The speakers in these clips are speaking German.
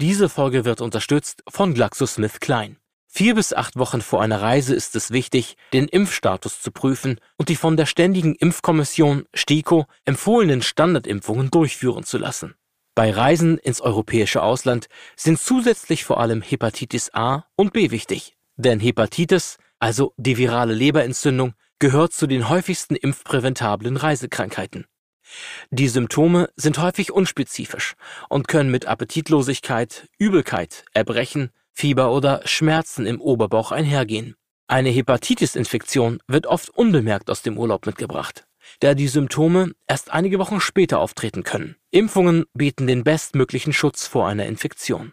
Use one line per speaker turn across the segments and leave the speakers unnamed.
Diese Folge wird unterstützt von GlaxoSmithKline. Vier bis acht Wochen vor einer Reise ist es wichtig, den Impfstatus zu prüfen und die von der Ständigen Impfkommission STIKO empfohlenen Standardimpfungen durchführen zu lassen. Bei Reisen ins europäische Ausland sind zusätzlich vor allem Hepatitis A und B wichtig, denn Hepatitis, also die virale Leberentzündung, gehört zu den häufigsten impfpräventablen Reisekrankheiten. Die Symptome sind häufig unspezifisch und können mit Appetitlosigkeit, Übelkeit, Erbrechen, Fieber oder Schmerzen im Oberbauch einhergehen. Eine Hepatitis-Infektion wird oft unbemerkt aus dem Urlaub mitgebracht, da die Symptome erst einige Wochen später auftreten können. Impfungen bieten den bestmöglichen Schutz vor einer Infektion.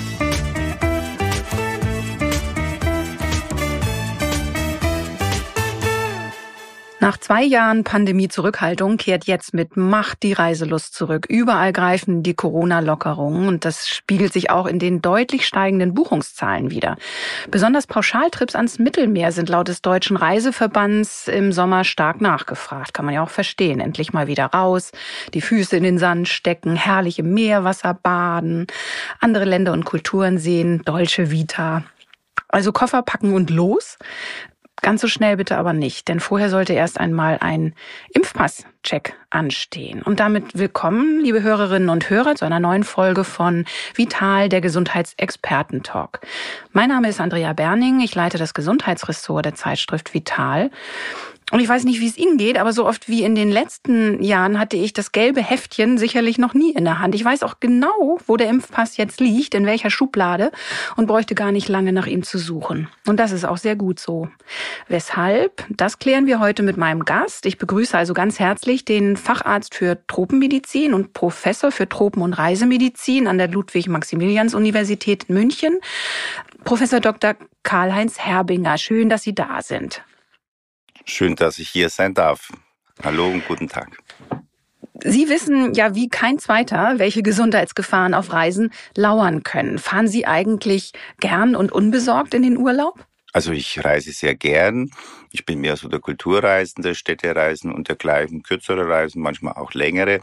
Nach zwei Jahren Pandemie-Zurückhaltung kehrt jetzt mit Macht die Reiselust zurück. Überall greifen die Corona-Lockerungen und das spiegelt sich auch in den deutlich steigenden Buchungszahlen wieder. Besonders Pauschaltrips ans Mittelmeer sind laut des Deutschen Reiseverbands im Sommer stark nachgefragt. Kann man ja auch verstehen. Endlich mal wieder raus, die Füße in den Sand stecken, herrliche Meerwasser baden, andere Länder und Kulturen sehen, Deutsche Vita. Also Koffer packen und los. Ganz so schnell bitte aber nicht, denn vorher sollte erst einmal ein Impfpass-Check anstehen. Und damit willkommen, liebe Hörerinnen und Hörer, zu einer neuen Folge von Vital, der Gesundheitsexperten-Talk. Mein Name ist Andrea Berning, ich leite das Gesundheitsressort der Zeitschrift Vital. Und ich weiß nicht, wie es Ihnen geht, aber so oft wie in den letzten Jahren hatte ich das gelbe Heftchen sicherlich noch nie in der Hand. Ich weiß auch genau, wo der Impfpass jetzt liegt, in welcher Schublade und bräuchte gar nicht lange nach ihm zu suchen. Und das ist auch sehr gut so. Weshalb? Das klären wir heute mit meinem Gast. Ich begrüße also ganz herzlich den Facharzt für Tropenmedizin und Professor für Tropen- und Reisemedizin an der Ludwig-Maximilians-Universität in München, Professor Dr. Karl-Heinz Herbinger. Schön, dass Sie da sind.
Schön, dass ich hier sein darf. Hallo und guten Tag.
Sie wissen ja wie kein zweiter, welche Gesundheitsgefahren auf Reisen lauern können. Fahren Sie eigentlich gern und unbesorgt in den Urlaub?
Also ich reise sehr gern. Ich bin mehr so der Kulturreisende, Städtereisen und dergleichen, kürzere Reisen, manchmal auch längere.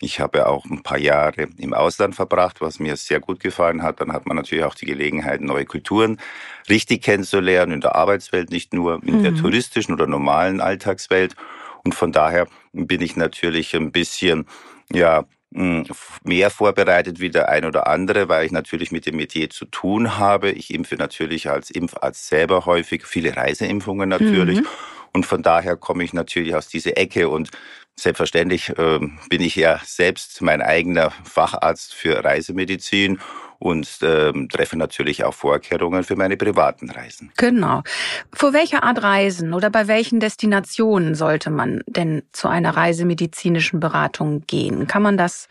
Ich habe auch ein paar Jahre im Ausland verbracht, was mir sehr gut gefallen hat. Dann hat man natürlich auch die Gelegenheit, neue Kulturen richtig kennenzulernen, in der Arbeitswelt, nicht nur in mhm. der touristischen oder normalen Alltagswelt. Und von daher bin ich natürlich ein bisschen, ja, hm, mehr vorbereitet wie der ein oder andere, weil ich natürlich mit dem Metier zu tun habe. Ich impfe natürlich als Impfarzt selber häufig, viele Reiseimpfungen natürlich. Mhm. Und von daher komme ich natürlich aus dieser Ecke und selbstverständlich äh, bin ich ja selbst mein eigener Facharzt für Reisemedizin und äh, treffe natürlich auch Vorkehrungen für meine privaten Reisen.
Genau. Vor welcher Art Reisen oder bei welchen Destinationen sollte man denn zu einer reisemedizinischen Beratung gehen? Kann man das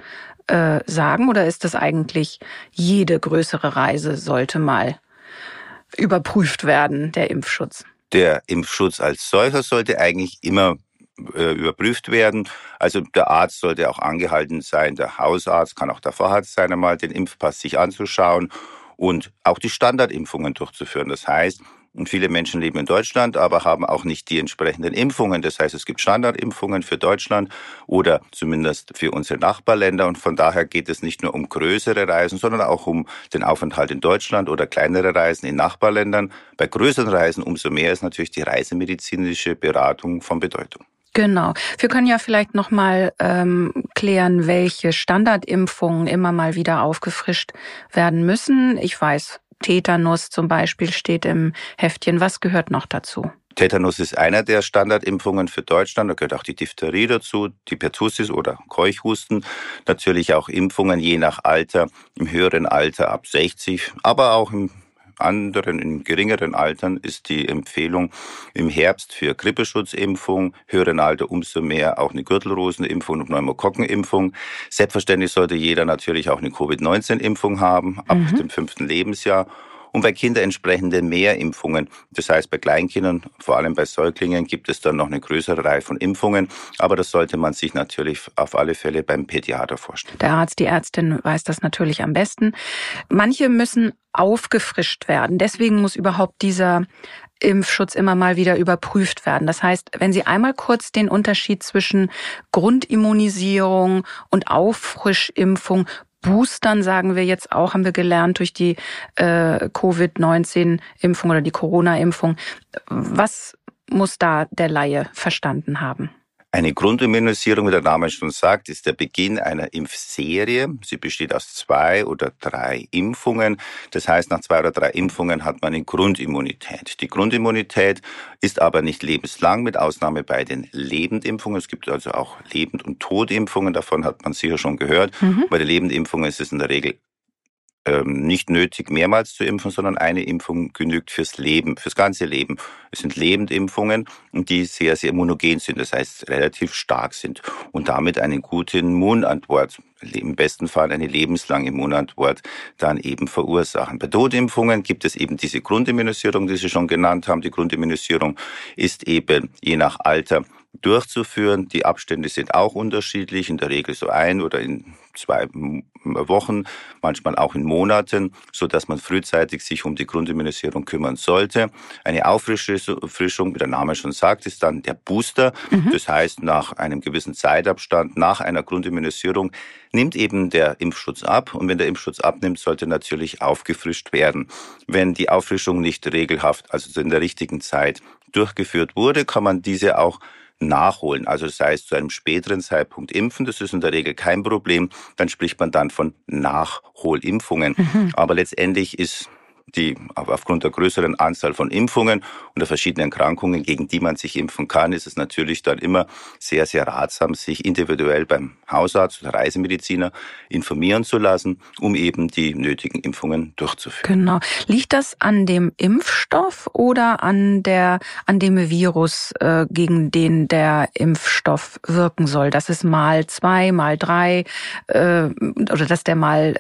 äh, sagen oder ist das eigentlich jede größere Reise sollte mal überprüft werden, der Impfschutz?
Der Impfschutz als solcher sollte eigentlich immer äh, überprüft werden. Also der Arzt sollte auch angehalten sein, der Hausarzt kann auch der Facharzt sein, einmal den Impfpass sich anzuschauen und auch die Standardimpfungen durchzuführen. Das heißt, und viele Menschen leben in Deutschland, aber haben auch nicht die entsprechenden Impfungen. Das heißt, es gibt Standardimpfungen für Deutschland oder zumindest für unsere Nachbarländer. Und von daher geht es nicht nur um größere Reisen, sondern auch um den Aufenthalt in Deutschland oder kleinere Reisen in Nachbarländern. Bei größeren Reisen umso mehr ist natürlich die reisemedizinische Beratung von Bedeutung.
Genau. Wir können ja vielleicht noch mal ähm, klären, welche Standardimpfungen immer mal wieder aufgefrischt werden müssen. Ich weiß, Tetanus zum Beispiel steht im Heftchen. Was gehört noch dazu?
Tetanus ist einer der Standardimpfungen für Deutschland. Da gehört auch die Diphtherie dazu, die Pertussis oder Keuchhusten. Natürlich auch Impfungen je nach Alter, im höheren Alter ab 60, aber auch im anderen, in geringeren Altern ist die Empfehlung im Herbst für Grippeschutzimpfung, höheren Alter umso mehr auch eine Gürtelrosenimpfung und Pneumokokkenimpfung. Selbstverständlich sollte jeder natürlich auch eine Covid-19-Impfung haben ab mhm. dem fünften Lebensjahr. Und bei Kindern entsprechende mehr Impfungen. Das heißt, bei Kleinkindern, vor allem bei Säuglingen, gibt es dann noch eine größere Reihe von Impfungen. Aber das sollte man sich natürlich auf alle Fälle beim Pädiater vorstellen.
Der Arzt, die Ärztin weiß das natürlich am besten. Manche müssen aufgefrischt werden. Deswegen muss überhaupt dieser Impfschutz immer mal wieder überprüft werden. Das heißt, wenn Sie einmal kurz den Unterschied zwischen Grundimmunisierung und Auffrischimpfung Boostern sagen wir jetzt auch, haben wir gelernt durch die äh, Covid-19-Impfung oder die Corona-Impfung. Was muss da der Laie verstanden haben?
Eine Grundimmunisierung, wie der Name schon sagt, ist der Beginn einer Impfserie. Sie besteht aus zwei oder drei Impfungen. Das heißt, nach zwei oder drei Impfungen hat man eine Grundimmunität. Die Grundimmunität ist aber nicht lebenslang, mit Ausnahme bei den Lebendimpfungen. Es gibt also auch Lebend- und Todimpfungen, davon hat man sicher schon gehört. Mhm. Bei den Lebendimpfungen ist es in der Regel nicht nötig, mehrmals zu impfen, sondern eine Impfung genügt fürs Leben, fürs ganze Leben. Es sind Lebendimpfungen, die sehr, sehr immunogen sind, das heißt relativ stark sind und damit eine gute Immunantwort, im besten Fall eine lebenslange Immunantwort dann eben verursachen. Bei Totimpfungen gibt es eben diese Grundimmunisierung, die Sie schon genannt haben. Die Grundimmunisierung ist eben je nach Alter durchzuführen. Die Abstände sind auch unterschiedlich, in der Regel so ein oder in zwei Wochen, manchmal auch in Monaten, so dass man frühzeitig sich um die Grundimmunisierung kümmern sollte. Eine Auffrischung, wie der Name schon sagt, ist dann der Booster. Mhm. Das heißt, nach einem gewissen Zeitabstand, nach einer Grundimmunisierung, nimmt eben der Impfschutz ab. Und wenn der Impfschutz abnimmt, sollte natürlich aufgefrischt werden. Wenn die Auffrischung nicht regelhaft, also in der richtigen Zeit durchgeführt wurde, kann man diese auch nachholen. Also das heißt, zu einem späteren Zeitpunkt impfen, das ist in der Regel kein Problem. Dann spricht man dann von Nachholimpfungen. Mhm. Aber letztendlich ist die aufgrund der größeren Anzahl von Impfungen und der verschiedenen Erkrankungen, gegen die man sich impfen kann, ist es natürlich dann immer sehr, sehr ratsam, sich individuell beim Hausarzt oder Reisemediziner informieren zu lassen, um eben die nötigen Impfungen durchzuführen.
Genau. Liegt das an dem Impfstoff oder an der an dem Virus, äh, gegen den der Impfstoff wirken soll? Dass es mal zwei, mal drei äh, oder dass der mal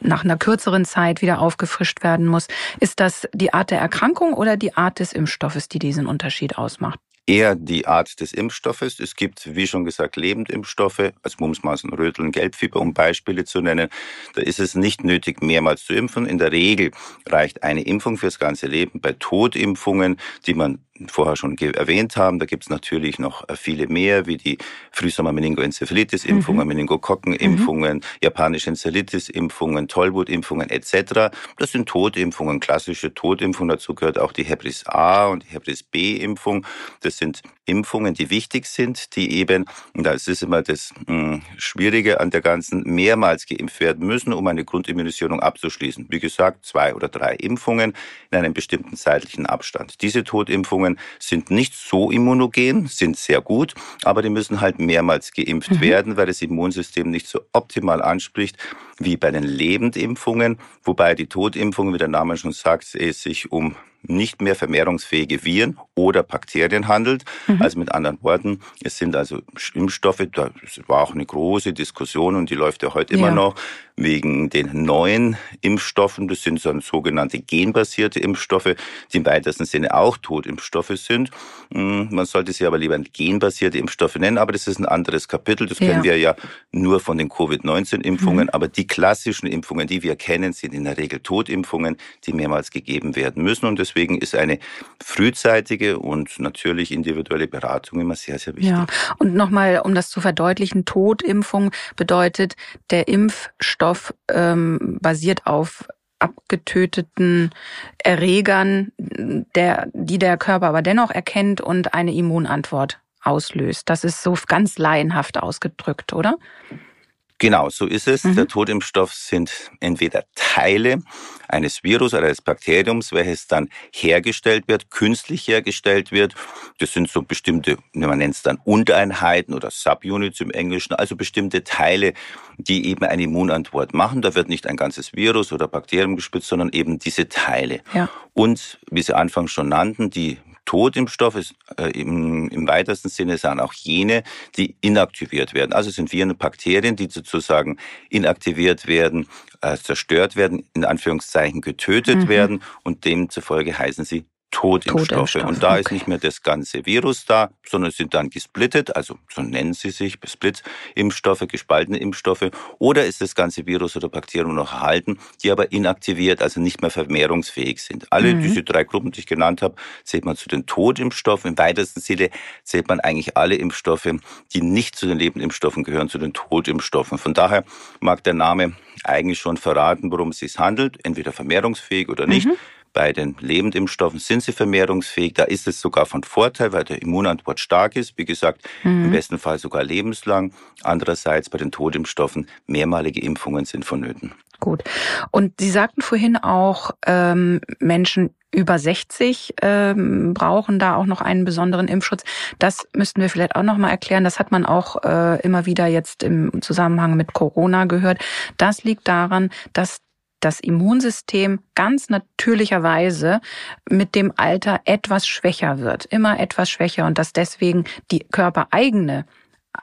nach einer kürzeren Zeit wieder aufgefrischt werden muss. Ist das die Art der Erkrankung oder die Art des Impfstoffes, die diesen Unterschied ausmacht?
eher die Art des Impfstoffes. Es gibt, wie schon gesagt, Lebendimpfstoffe, als Mumps, Masern, Röteln, Gelbfieber, um Beispiele zu nennen. Da ist es nicht nötig, mehrmals zu impfen. In der Regel reicht eine Impfung fürs ganze Leben. Bei Totimpfungen, die man vorher schon erwähnt haben. Da gibt es natürlich noch äh, viele mehr, wie die Frühsommer-Meningoenzephalitis-Impfungen, mhm. Meningokokken-Impfungen, mhm. japanische Enzephalitis-Impfungen, Tollwut-Impfungen etc. Das sind Totimpfungen, klassische Totimpfungen. Dazu gehört auch die Hepris A und die Hepris B-Impfung. Das sind Impfungen, die wichtig sind, die eben, und das ist immer das mh, hm, Schwierige an der ganzen, mehrmals geimpft werden müssen, um eine Grundimmunisierung abzuschließen. Wie gesagt, zwei oder drei Impfungen in einem bestimmten zeitlichen Abstand. Diese Totimpfungen sind nicht so immunogen, sind sehr gut, aber die müssen halt mehrmals geimpft mhm. werden, weil das Immunsystem nicht so optimal anspricht wie bei den Lebendimpfungen, wobei die Totimpfungen, wie der Name schon sagt, es sich um nicht mehr vermehrungsfähige Viren oder Bakterien handelt. Mhm. Also mit anderen Worten, es sind also Impfstoffe, da war auch eine große Diskussion und die läuft ja heute ja. immer noch, wegen den neuen Impfstoffen. Das sind so sogenannte genbasierte Impfstoffe, die im weitesten Sinne auch Totimpfstoffe sind. Hm, man sollte sie aber lieber genbasierte Impfstoffe nennen, aber das ist ein anderes Kapitel. Das kennen ja. wir ja nur von den Covid-19-Impfungen. Mhm. Aber die klassischen Impfungen, die wir kennen, sind in der Regel Totimpfungen, die mehrmals gegeben werden müssen. Und deswegen ist eine frühzeitige und natürlich individuelle Beratung immer sehr, sehr wichtig. Ja,
und nochmal, um das zu verdeutlichen, Totimpfung bedeutet, der Impfstoff ähm, basiert auf abgetöteten Erregern, der, die der Körper aber dennoch erkennt und eine Immunantwort auslöst. Das ist so ganz laienhaft ausgedrückt, oder?
Genau, so ist es. Mhm. Der Totimpfstoff sind entweder Teile eines Virus oder eines Bakteriums, welches dann hergestellt wird, künstlich hergestellt wird. Das sind so bestimmte, man nennt es dann Untereinheiten oder Subunits im Englischen, also bestimmte Teile, die eben eine Immunantwort machen. Da wird nicht ein ganzes Virus oder Bakterium gespitzt, sondern eben diese Teile. Ja. Und wie Sie anfangs schon nannten, die Totimpfstoffe äh, im, im weitesten Sinne sind auch jene, die inaktiviert werden. Also sind Viren und Bakterien, die sozusagen inaktiviert werden, äh, zerstört werden, in Anführungszeichen getötet mhm. werden und demzufolge heißen sie Totimpfstoffe. Und da okay. ist nicht mehr das ganze Virus da, sondern sind dann gesplittet, also so nennen sie sich, Split-Impfstoffe, gespaltene Impfstoffe. Oder ist das ganze Virus oder Bakterium noch erhalten, die aber inaktiviert, also nicht mehr vermehrungsfähig sind. Alle mhm. diese drei Gruppen, die ich genannt habe, zählt man zu den Totimpfstoffen. Im weitesten Sinne zählt man eigentlich alle Impfstoffe, die nicht zu den Lebendimpfstoffen gehören, zu den Totimpfstoffen. Von daher mag der Name eigentlich schon verraten, worum es sich handelt, entweder vermehrungsfähig oder nicht. Mhm. Bei den Lebendimpfstoffen sind sie vermehrungsfähig. Da ist es sogar von Vorteil, weil der Immunantwort stark ist. Wie gesagt, mhm. im besten Fall sogar lebenslang. Andererseits bei den Totimpfstoffen mehrmalige Impfungen sind vonnöten.
Gut. Und Sie sagten vorhin auch, ähm, Menschen über 60 ähm, brauchen da auch noch einen besonderen Impfschutz. Das müssten wir vielleicht auch noch mal erklären. Das hat man auch äh, immer wieder jetzt im Zusammenhang mit Corona gehört. Das liegt daran, dass das Immunsystem ganz natürlicherweise mit dem Alter etwas schwächer wird, immer etwas schwächer und dass deswegen die körpereigene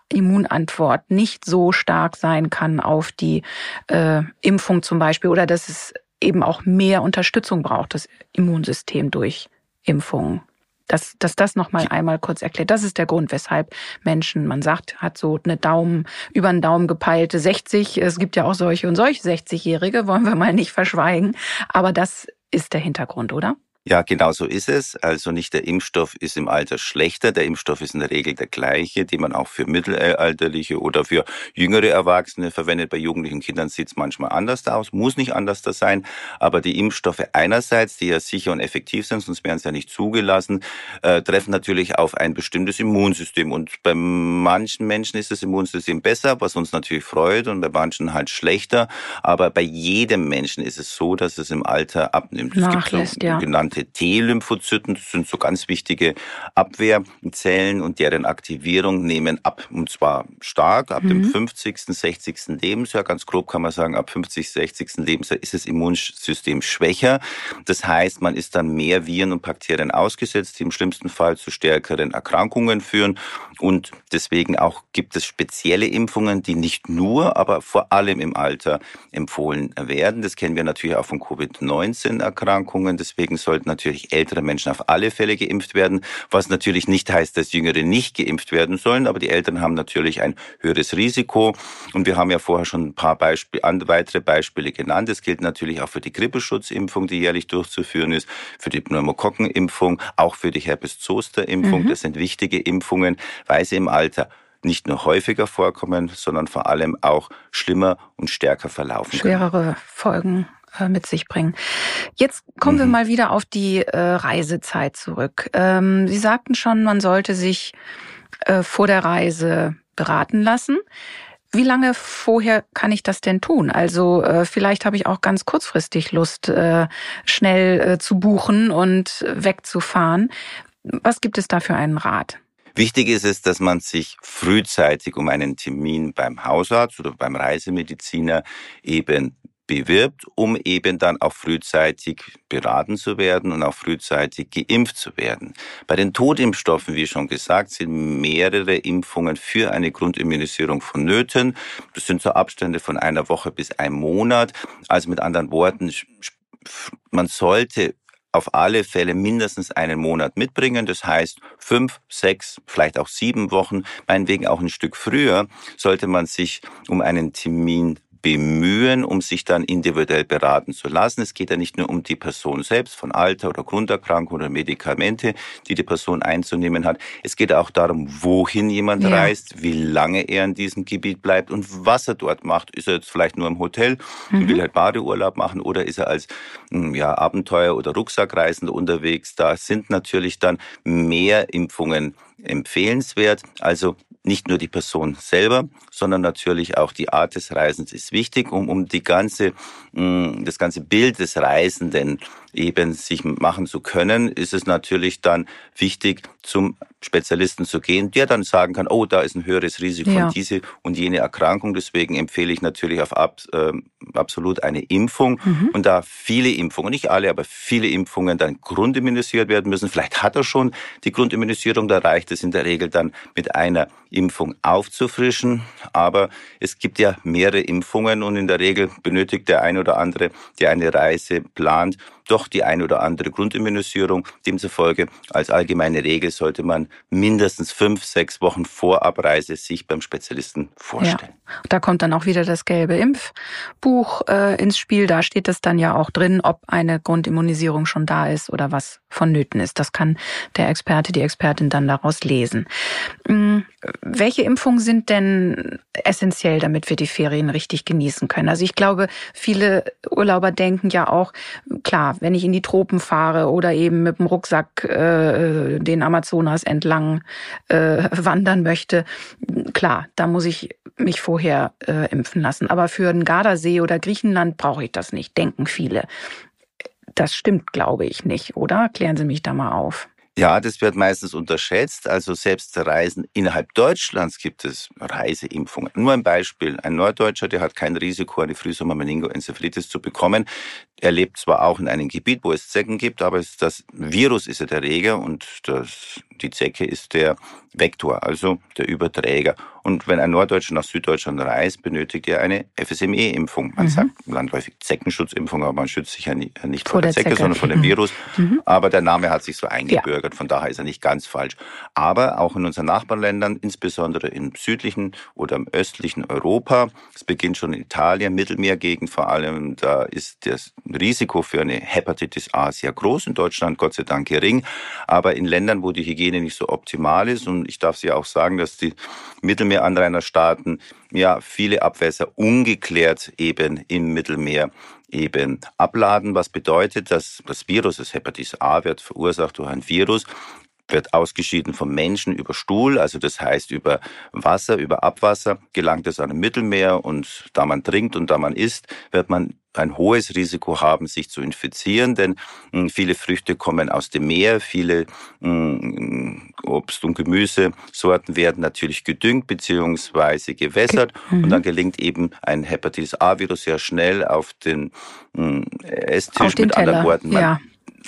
Immunantwort nicht so stark sein kann auf die äh, Impfung zum Beispiel oder dass es eben auch mehr Unterstützung braucht, das Immunsystem durch Impfungen dass, dass das nochmal einmal kurz erklärt. Das ist der Grund, weshalb Menschen, man sagt, hat so eine Daumen, über einen Daumen gepeilte 60. Es gibt ja auch solche und solche 60-Jährige, wollen wir mal nicht verschweigen. Aber das ist der Hintergrund, oder?
Ja, genau so ist es. Also nicht der Impfstoff ist im Alter schlechter. Der Impfstoff ist in der Regel der gleiche, den man auch für mittelalterliche oder für jüngere Erwachsene verwendet. Bei jugendlichen Kindern sieht es manchmal anders aus, muss nicht anders da sein. Aber die Impfstoffe einerseits, die ja sicher und effektiv sind, sonst wären sie ja nicht zugelassen, äh, treffen natürlich auf ein bestimmtes Immunsystem. Und bei manchen Menschen ist das Immunsystem besser, was uns natürlich freut, und bei manchen halt schlechter. Aber bei jedem Menschen ist es so, dass es im Alter abnimmt.
Nachlässt, es gibt so ja.
genannte sogenannte T-Lymphozyten. Das sind so ganz wichtige Abwehrzellen und deren Aktivierung nehmen ab. Und zwar stark ab mhm. dem 50., 60. Lebensjahr. Ganz grob kann man sagen, ab 50., 60. Lebensjahr ist das Immunsystem schwächer. Das heißt, man ist dann mehr Viren und Bakterien ausgesetzt, die im schlimmsten Fall zu stärkeren Erkrankungen führen. Und deswegen auch gibt es spezielle Impfungen, die nicht nur, aber vor allem im Alter empfohlen werden. Das kennen wir natürlich auch von Covid-19-Erkrankungen. Deswegen sollten natürlich ältere Menschen auf alle Fälle geimpft werden, was natürlich nicht heißt, dass Jüngere nicht geimpft werden sollen, aber die Eltern haben natürlich ein höheres Risiko. Und wir haben ja vorher schon ein paar Beispiele, weitere Beispiele genannt. Das gilt natürlich auch für die Grippeschutzimpfung, die jährlich durchzuführen ist, für die Pneumokokkenimpfung, auch für die Herpes-Zoster-Impfung. Mhm. Das sind wichtige Impfungen, weil sie im Alter nicht nur häufiger vorkommen, sondern vor allem auch schlimmer und stärker verlaufen.
Schwerere Folgen äh, mit sich bringen. Jetzt kommen mhm. wir mal wieder auf die äh, Reisezeit zurück. Ähm, Sie sagten schon, man sollte sich äh, vor der Reise beraten lassen. Wie lange vorher kann ich das denn tun? Also äh, vielleicht habe ich auch ganz kurzfristig Lust, äh, schnell äh, zu buchen und wegzufahren. Was gibt es da für einen Rat?
Wichtig ist es, dass man sich frühzeitig um einen Termin beim Hausarzt oder beim Reisemediziner eben bewirbt, um eben dann auch frühzeitig beraten zu werden und auch frühzeitig geimpft zu werden. Bei den Totimpfstoffen, wie schon gesagt, sind mehrere Impfungen für eine Grundimmunisierung vonnöten. Das sind so Abstände von einer Woche bis einem Monat. Also mit anderen Worten, man sollte auf alle Fälle mindestens einen Monat mitbringen. Das heißt, fünf, sechs, vielleicht auch sieben Wochen, meinetwegen auch ein Stück früher, sollte man sich um einen Termin bemühen, um sich dann individuell beraten zu lassen. Es geht ja nicht nur um die Person selbst von Alter oder Grunderkrankung oder Medikamente, die die Person einzunehmen hat. Es geht auch darum, wohin jemand ja. reist, wie lange er in diesem Gebiet bleibt und was er dort macht. Ist er jetzt vielleicht nur im Hotel und mhm. will halt Badeurlaub machen oder ist er als hm, ja, Abenteuer- oder Rucksackreisender unterwegs? Da sind natürlich dann mehr Impfungen empfehlenswert. Also nicht nur die Person selber, sondern natürlich auch die Art des Reisens ist wichtig, um, um die ganze, mm, das ganze Bild des Reisenden eben sich machen zu können, ist es natürlich dann wichtig, zum Spezialisten zu gehen, der dann sagen kann, oh, da ist ein höheres Risiko ja. von diese und jene Erkrankung. Deswegen empfehle ich natürlich auf ab, äh, absolut eine Impfung. Mhm. Und da viele Impfungen, nicht alle, aber viele Impfungen dann grundimmunisiert werden müssen. Vielleicht hat er schon die Grundimmunisierung, da reicht es in der Regel dann mit einer Impfung aufzufrischen. Aber es gibt ja mehrere Impfungen und in der Regel benötigt der ein oder andere, der eine Reise plant, doch die ein oder andere Grundimmunisierung. Demzufolge als allgemeine Regel sollte man mindestens fünf, sechs Wochen vor Abreise sich beim Spezialisten vorstellen.
Ja. Da kommt dann auch wieder das gelbe Impfbuch äh, ins Spiel. Da steht es dann ja auch drin, ob eine Grundimmunisierung schon da ist oder was vonnöten ist. Das kann der Experte, die Expertin dann daraus lesen. Hm, welche Impfungen sind denn essentiell, damit wir die Ferien richtig genießen können? Also ich glaube, viele Urlauber denken ja auch, klar, wenn ich in die Tropen fahre oder eben mit dem Rucksack äh, den Amazonas entlang äh, wandern möchte, klar, da muss ich mich vorher äh, impfen lassen. Aber für den Gardasee oder Griechenland brauche ich das nicht, denken viele. Das stimmt, glaube ich, nicht, oder? Klären Sie mich da mal auf.
Ja, das wird meistens unterschätzt. Also selbst Reisen innerhalb Deutschlands gibt es Reiseimpfungen. Nur ein Beispiel. Ein Norddeutscher, der hat kein Risiko, eine Frühsommer-Meningoenzephalitis zu bekommen. Er lebt zwar auch in einem Gebiet, wo es Zecken gibt, aber das Virus ist ja der Erreger und das, die Zecke ist der Vektor, also der Überträger. Und wenn ein Norddeutscher nach Süddeutschland reist, benötigt er eine FSME-Impfung. Man mhm. sagt landläufig Zeckenschutzimpfung, aber man schützt sich ja nicht vor, vor der, Zecke, Zecke, sondern vor dem mhm. Virus. Mhm. Aber der Name hat sich so eingebürgert, ja. von daher ist er nicht ganz falsch. Aber auch in unseren Nachbarländern, insbesondere im südlichen oder im östlichen Europa, es beginnt schon in Italien, Mittelmeergegend vor allem, da ist das Risiko für eine Hepatitis A sehr groß, in Deutschland Gott sei Dank gering. Aber in Ländern, wo die Hygiene nicht so optimal ist, und ich darf Sie auch sagen, dass die Mittelmeeranrainerstaaten ja viele Abwässer ungeklärt eben im Mittelmeer eben abladen, was bedeutet, dass das Virus, das Hepatitis A wird verursacht durch ein Virus, wird ausgeschieden vom Menschen über Stuhl, also das heißt über Wasser, über Abwasser, gelangt es an ein Mittelmeer und da man trinkt und da man isst, wird man ein hohes Risiko haben, sich zu infizieren, denn hm, viele Früchte kommen aus dem Meer, viele hm, Obst- und Gemüsesorten werden natürlich gedüngt bzw. gewässert mhm. und dann gelingt eben ein Hepatitis A-Virus sehr schnell auf den hm, Esstisch.
Den mit Teller. anderen Worten,
man
ja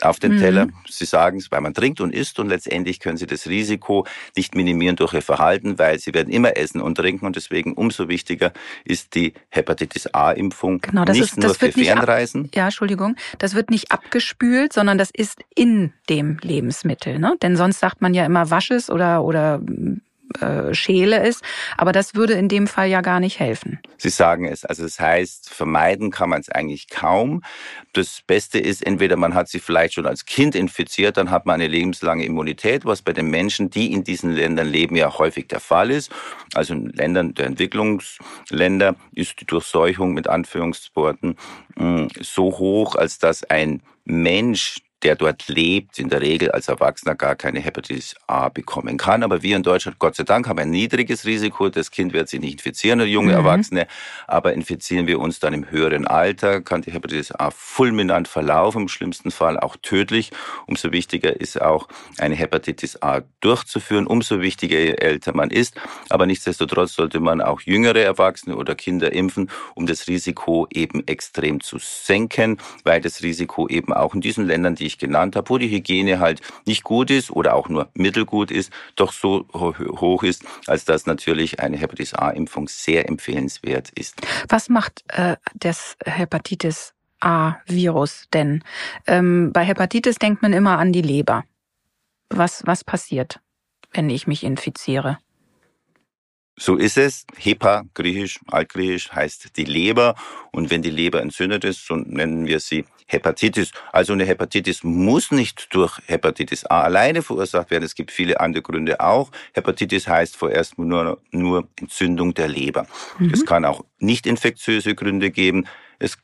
auf den mhm. Teller. Sie sagen es, weil man trinkt und isst und letztendlich können Sie das Risiko nicht minimieren durch Ihr Verhalten, weil Sie werden immer essen und trinken und deswegen umso wichtiger ist die Hepatitis A-Impfung.
Genau, das nicht ist, das nur für Fernreisen. Ab, ja, Entschuldigung, das wird nicht abgespült, sondern das ist in dem Lebensmittel. Ne? Denn sonst sagt man ja immer wasches oder oder äh, Schäle ist. Aber das würde in dem Fall ja gar nicht helfen.
Sie sagen es. Also das heißt, vermeiden kann man es eigentlich kaum. Das Beste ist, entweder man hat sich vielleicht schon als Kind infiziert, dann hat man eine lebenslange Immunität, was bei den Menschen, die in diesen Ländern leben, ja häufig der Fall ist. Also in Ländern der Entwicklungsländer ist die Durchseuchung mit Anführungsworten mm, so hoch, als dass ein Mensch, der dort lebt, in der Regel als Erwachsener gar keine Hepatitis A bekommen kann. Aber wir in Deutschland, Gott sei Dank, haben ein niedriges Risiko. Das Kind wird sich nicht infizieren, der junge mhm. Erwachsene. Aber infizieren wir uns dann im höheren Alter, kann die Hepatitis A fulminant verlaufen, im schlimmsten Fall auch tödlich. Umso wichtiger ist auch, eine Hepatitis A durchzuführen. Umso wichtiger, je älter man ist. Aber nichtsdestotrotz sollte man auch jüngere Erwachsene oder Kinder impfen, um das Risiko eben extrem zu senken, weil das Risiko eben auch in diesen Ländern, die ich genannt habe, wo die Hygiene halt nicht gut ist oder auch nur mittelgut ist, doch so hoch ist, als dass natürlich eine Hepatitis A-Impfung sehr empfehlenswert ist.
Was macht äh, das Hepatitis A-Virus denn? Ähm, bei Hepatitis denkt man immer an die Leber. Was, was passiert, wenn ich mich infiziere?
So ist es. Hepa, griechisch, altgriechisch, heißt die Leber. Und wenn die Leber entzündet ist, so nennen wir sie Hepatitis. Also eine Hepatitis muss nicht durch Hepatitis A alleine verursacht werden. Es gibt viele andere Gründe auch. Hepatitis heißt vorerst nur, nur Entzündung der Leber. Mhm. Es kann auch nicht infektiöse Gründe geben. Es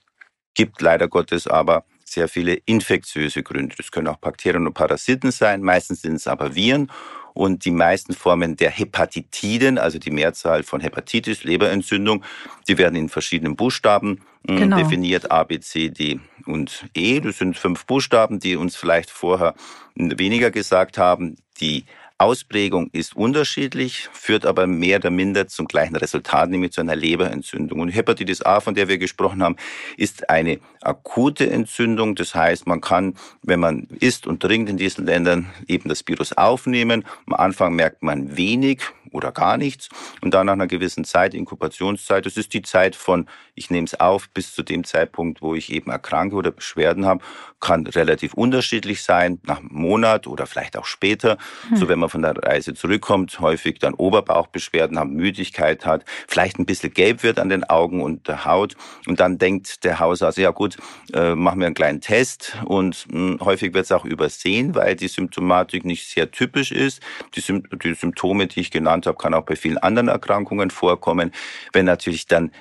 gibt leider Gottes aber sehr viele infektiöse Gründe. Das können auch Bakterien und Parasiten sein. Meistens sind es aber Viren. Und die meisten Formen der Hepatitiden, also die Mehrzahl von Hepatitis, Leberentzündung, die werden in verschiedenen Buchstaben hm, genau. definiert, A, B, C, D und E. Das sind fünf Buchstaben, die uns vielleicht vorher weniger gesagt haben. Die Ausprägung ist unterschiedlich, führt aber mehr oder minder zum gleichen Resultat, nämlich zu einer Leberentzündung. Und Hepatitis A, von der wir gesprochen haben, ist eine akute Entzündung. Das heißt, man kann, wenn man isst und trinkt in diesen Ländern, eben das Virus aufnehmen. Am Anfang merkt man wenig, oder gar nichts. Und dann nach einer gewissen Zeit, Inkubationszeit, das ist die Zeit von, ich nehme es auf, bis zu dem Zeitpunkt, wo ich eben erkranke oder Beschwerden habe, kann relativ unterschiedlich sein, nach einem Monat oder vielleicht auch später. Hm. So wenn man von der Reise zurückkommt, häufig dann Oberbauchbeschwerden hat, Müdigkeit hat, vielleicht ein bisschen gelb wird an den Augen und der Haut. Und dann denkt der Hausarzt, ja gut, äh, machen wir einen kleinen Test. Und mh, hm, häufig wird es auch übersehen, weil die Symptomatik nicht sehr typisch ist. Die, Sym die Symptome, die ich genannt habe, kann auch bei vielen anderen Erkrankungen vorkommen. Wenn natürlich dann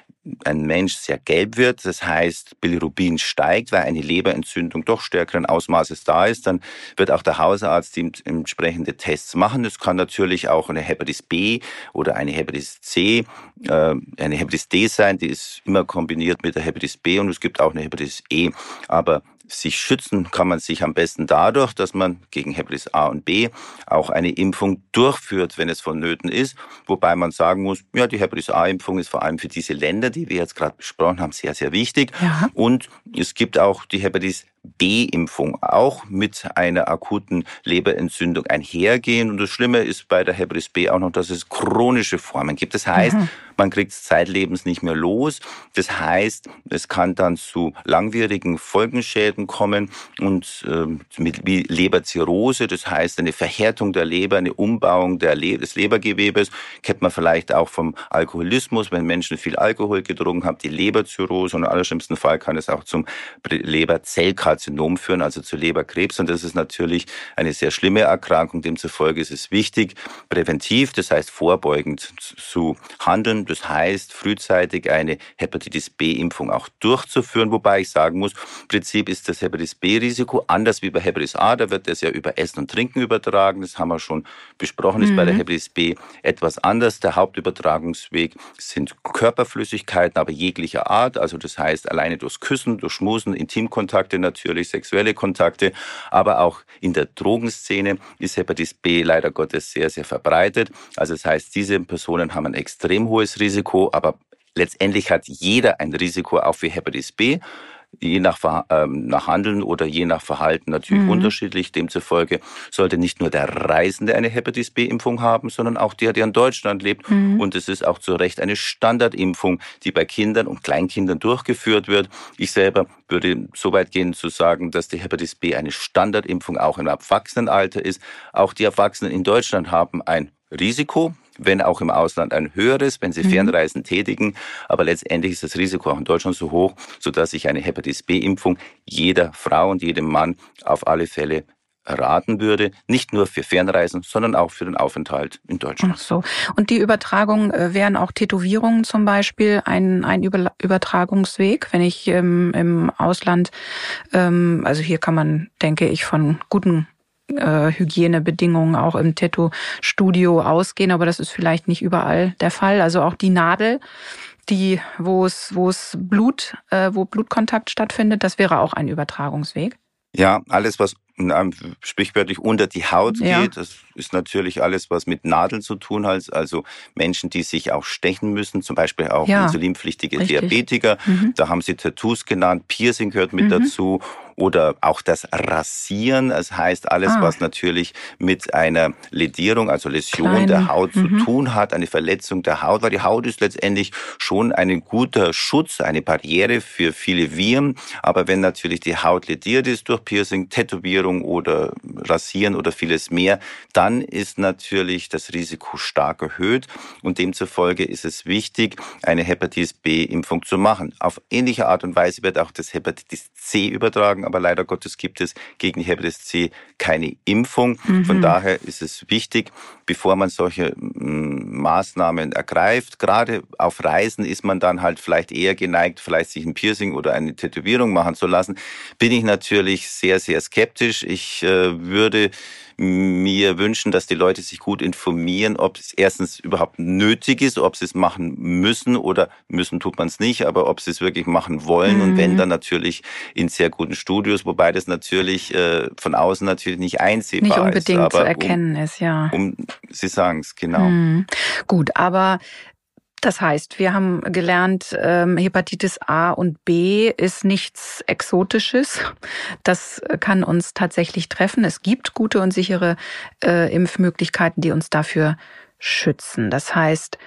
ein Mensch sehr gelb wird, das heißt Bilirubin steigt, weil eine Leberentzündung doch stärkeren Ausmaßes da ist, dann wird auch der Hausarzt die entsprechende Tests machen. Das kann natürlich auch eine Hepatitis B oder eine Hepatitis C, äh, eine Hepatitis D sein, die ist immer kombiniert mit der Hepatitis B und es gibt auch eine Hepatitis E. Aber sich schützen kann man sich am besten dadurch, dass man gegen Hepatitis A und B auch eine Impfung durchführt, wenn es vonnöten ist. Wobei man sagen muss, ja, die Hepatitis A-Impfung ist vor allem für diese Länder, die wir jetzt gerade besprochen haben, sehr, sehr wichtig. Ja. Und es gibt auch die Hepatitis B-Impfung auch mit einer akuten Leberentzündung einhergehen. Und das Schlimme ist bei der Hepatitis B auch noch, dass es chronische Formen gibt. Das heißt, mhm. man kriegt es zeitlebens nicht mehr los. Das heißt, es kann dann zu langwierigen Folgenschäden kommen und äh, mit wie Leberzirrhose, das heißt eine Verhärtung der Leber, eine Umbauung der Le des Lebergewebes. Kennt man vielleicht auch vom Alkoholismus, wenn Menschen viel Alkohol getrunken haben, die Leberzirrhose und im allerschlimmsten Fall kann es auch zum Leberzellkarzinom Karzinom führen, also zu Leberkrebs. Und das ist natürlich eine sehr schlimme Erkrankung. Demzufolge ist es wichtig, präventiv, das heißt vorbeugend zu handeln. Das heißt, frühzeitig eine Hepatitis B-Impfung auch durchzuführen. Wobei ich sagen muss, im Prinzip ist das Hepatitis B-Risiko anders wie bei Hepatitis A. Da wird es ja über Essen und Trinken übertragen. Das haben wir schon besprochen. Ist bei der mhm. Hepatitis B etwas anders. Der Hauptübertragungsweg sind Körperflüssigkeiten, aber jeglicher Art. Also das heißt, alleine durchs Küssen, durch Schmusen, Intimkontakte natürlich natürlich sexuelle Kontakte, aber auch in der Drogenszene ist Hepatitis B leider Gottes sehr, sehr verbreitet. Also das heißt, diese Personen haben ein extrem hohes Risiko, aber letztendlich hat jeder ein Risiko auch für Hepatitis B je nach, ähm, nach Handeln oder je nach Verhalten natürlich mhm. unterschiedlich. Demzufolge sollte nicht nur der Reisende eine Hepatitis B-Impfung haben, sondern auch der, der in Deutschland lebt. Mhm. Und es ist auch zu Recht eine Standardimpfung, die bei Kindern und Kleinkindern durchgeführt wird. Ich selber würde so weit gehen zu sagen, dass die Hepatitis B eine Standardimpfung auch im Erwachsenenalter ist. Auch die Erwachsenen in Deutschland haben ein Risiko, wenn auch im Ausland ein höheres, wenn sie mhm. Fernreisen tätigen. Aber letztendlich ist das Risiko auch in Deutschland so hoch, sodass ich eine Hepatitis B-Impfung jeder Frau und jedem Mann auf alle Fälle raten würde, nicht nur für Fernreisen, sondern auch für den Aufenthalt in Deutschland.
Ach so. Und die Übertragung äh, wären auch Tätowierungen zum Beispiel ein, ein Übertragungsweg, wenn ich ähm, im Ausland, ähm, also hier kann man, denke ich, von guten äh, Hygienebedingungen auch im Tattoo-Studio ausgehen, aber das ist vielleicht nicht überall der Fall. Also auch die Nadel, die, wo es, wo es Blut, äh, wo Blutkontakt stattfindet, das wäre auch ein Übertragungsweg.
Ja, alles, was sprichwörtlich unter die Haut ja. geht. Das ist natürlich alles, was mit Nadeln zu tun hat. Also Menschen, die sich auch stechen müssen, zum Beispiel auch ja, insulinpflichtige richtig. Diabetiker. Mhm. Da haben Sie Tattoos genannt. Piercing gehört mit mhm. dazu oder auch das Rasieren. Das heißt alles, ah. was natürlich mit einer Ledierung, also Läsion Klein. der Haut mhm. zu tun hat, eine Verletzung der Haut, weil die Haut ist letztendlich schon ein guter Schutz, eine Barriere für viele Viren. Aber wenn natürlich die Haut lediert ist durch Piercing, Tätowierung oder Rasieren oder vieles mehr, dann ist natürlich das Risiko stark erhöht und demzufolge ist es wichtig, eine Hepatitis B-Impfung zu machen. Auf ähnliche Art und Weise wird auch das Hepatitis C übertragen, aber leider Gottes gibt es gegen Hepatitis C keine Impfung. Mhm. Von daher ist es wichtig, bevor man solche mm, Maßnahmen ergreift, gerade auf Reisen ist man dann halt vielleicht eher geneigt, vielleicht sich ein Piercing oder eine Tätowierung machen zu lassen, bin ich natürlich sehr, sehr skeptisch. Ich äh, würde mir wünschen, dass die Leute sich gut informieren, ob es erstens überhaupt nötig ist, ob sie es machen müssen oder müssen tut man es nicht, aber ob sie es wirklich machen wollen mhm. und wenn mhm. dann natürlich in sehr guten Studios, wobei das natürlich äh, von außen natürlich nicht einsehbar
ist. Nicht unbedingt
ist,
zu erkennen um, ist, ja.
Um, Sie sagen es, genau.
Mhm. Gut, aber das heißt, wir haben gelernt, ähm, Hepatitis A und B ist nichts Exotisches. Das kann uns tatsächlich treffen. Es gibt gute und sichere äh, Impfmöglichkeiten, die uns dafür schützen. Das heißt,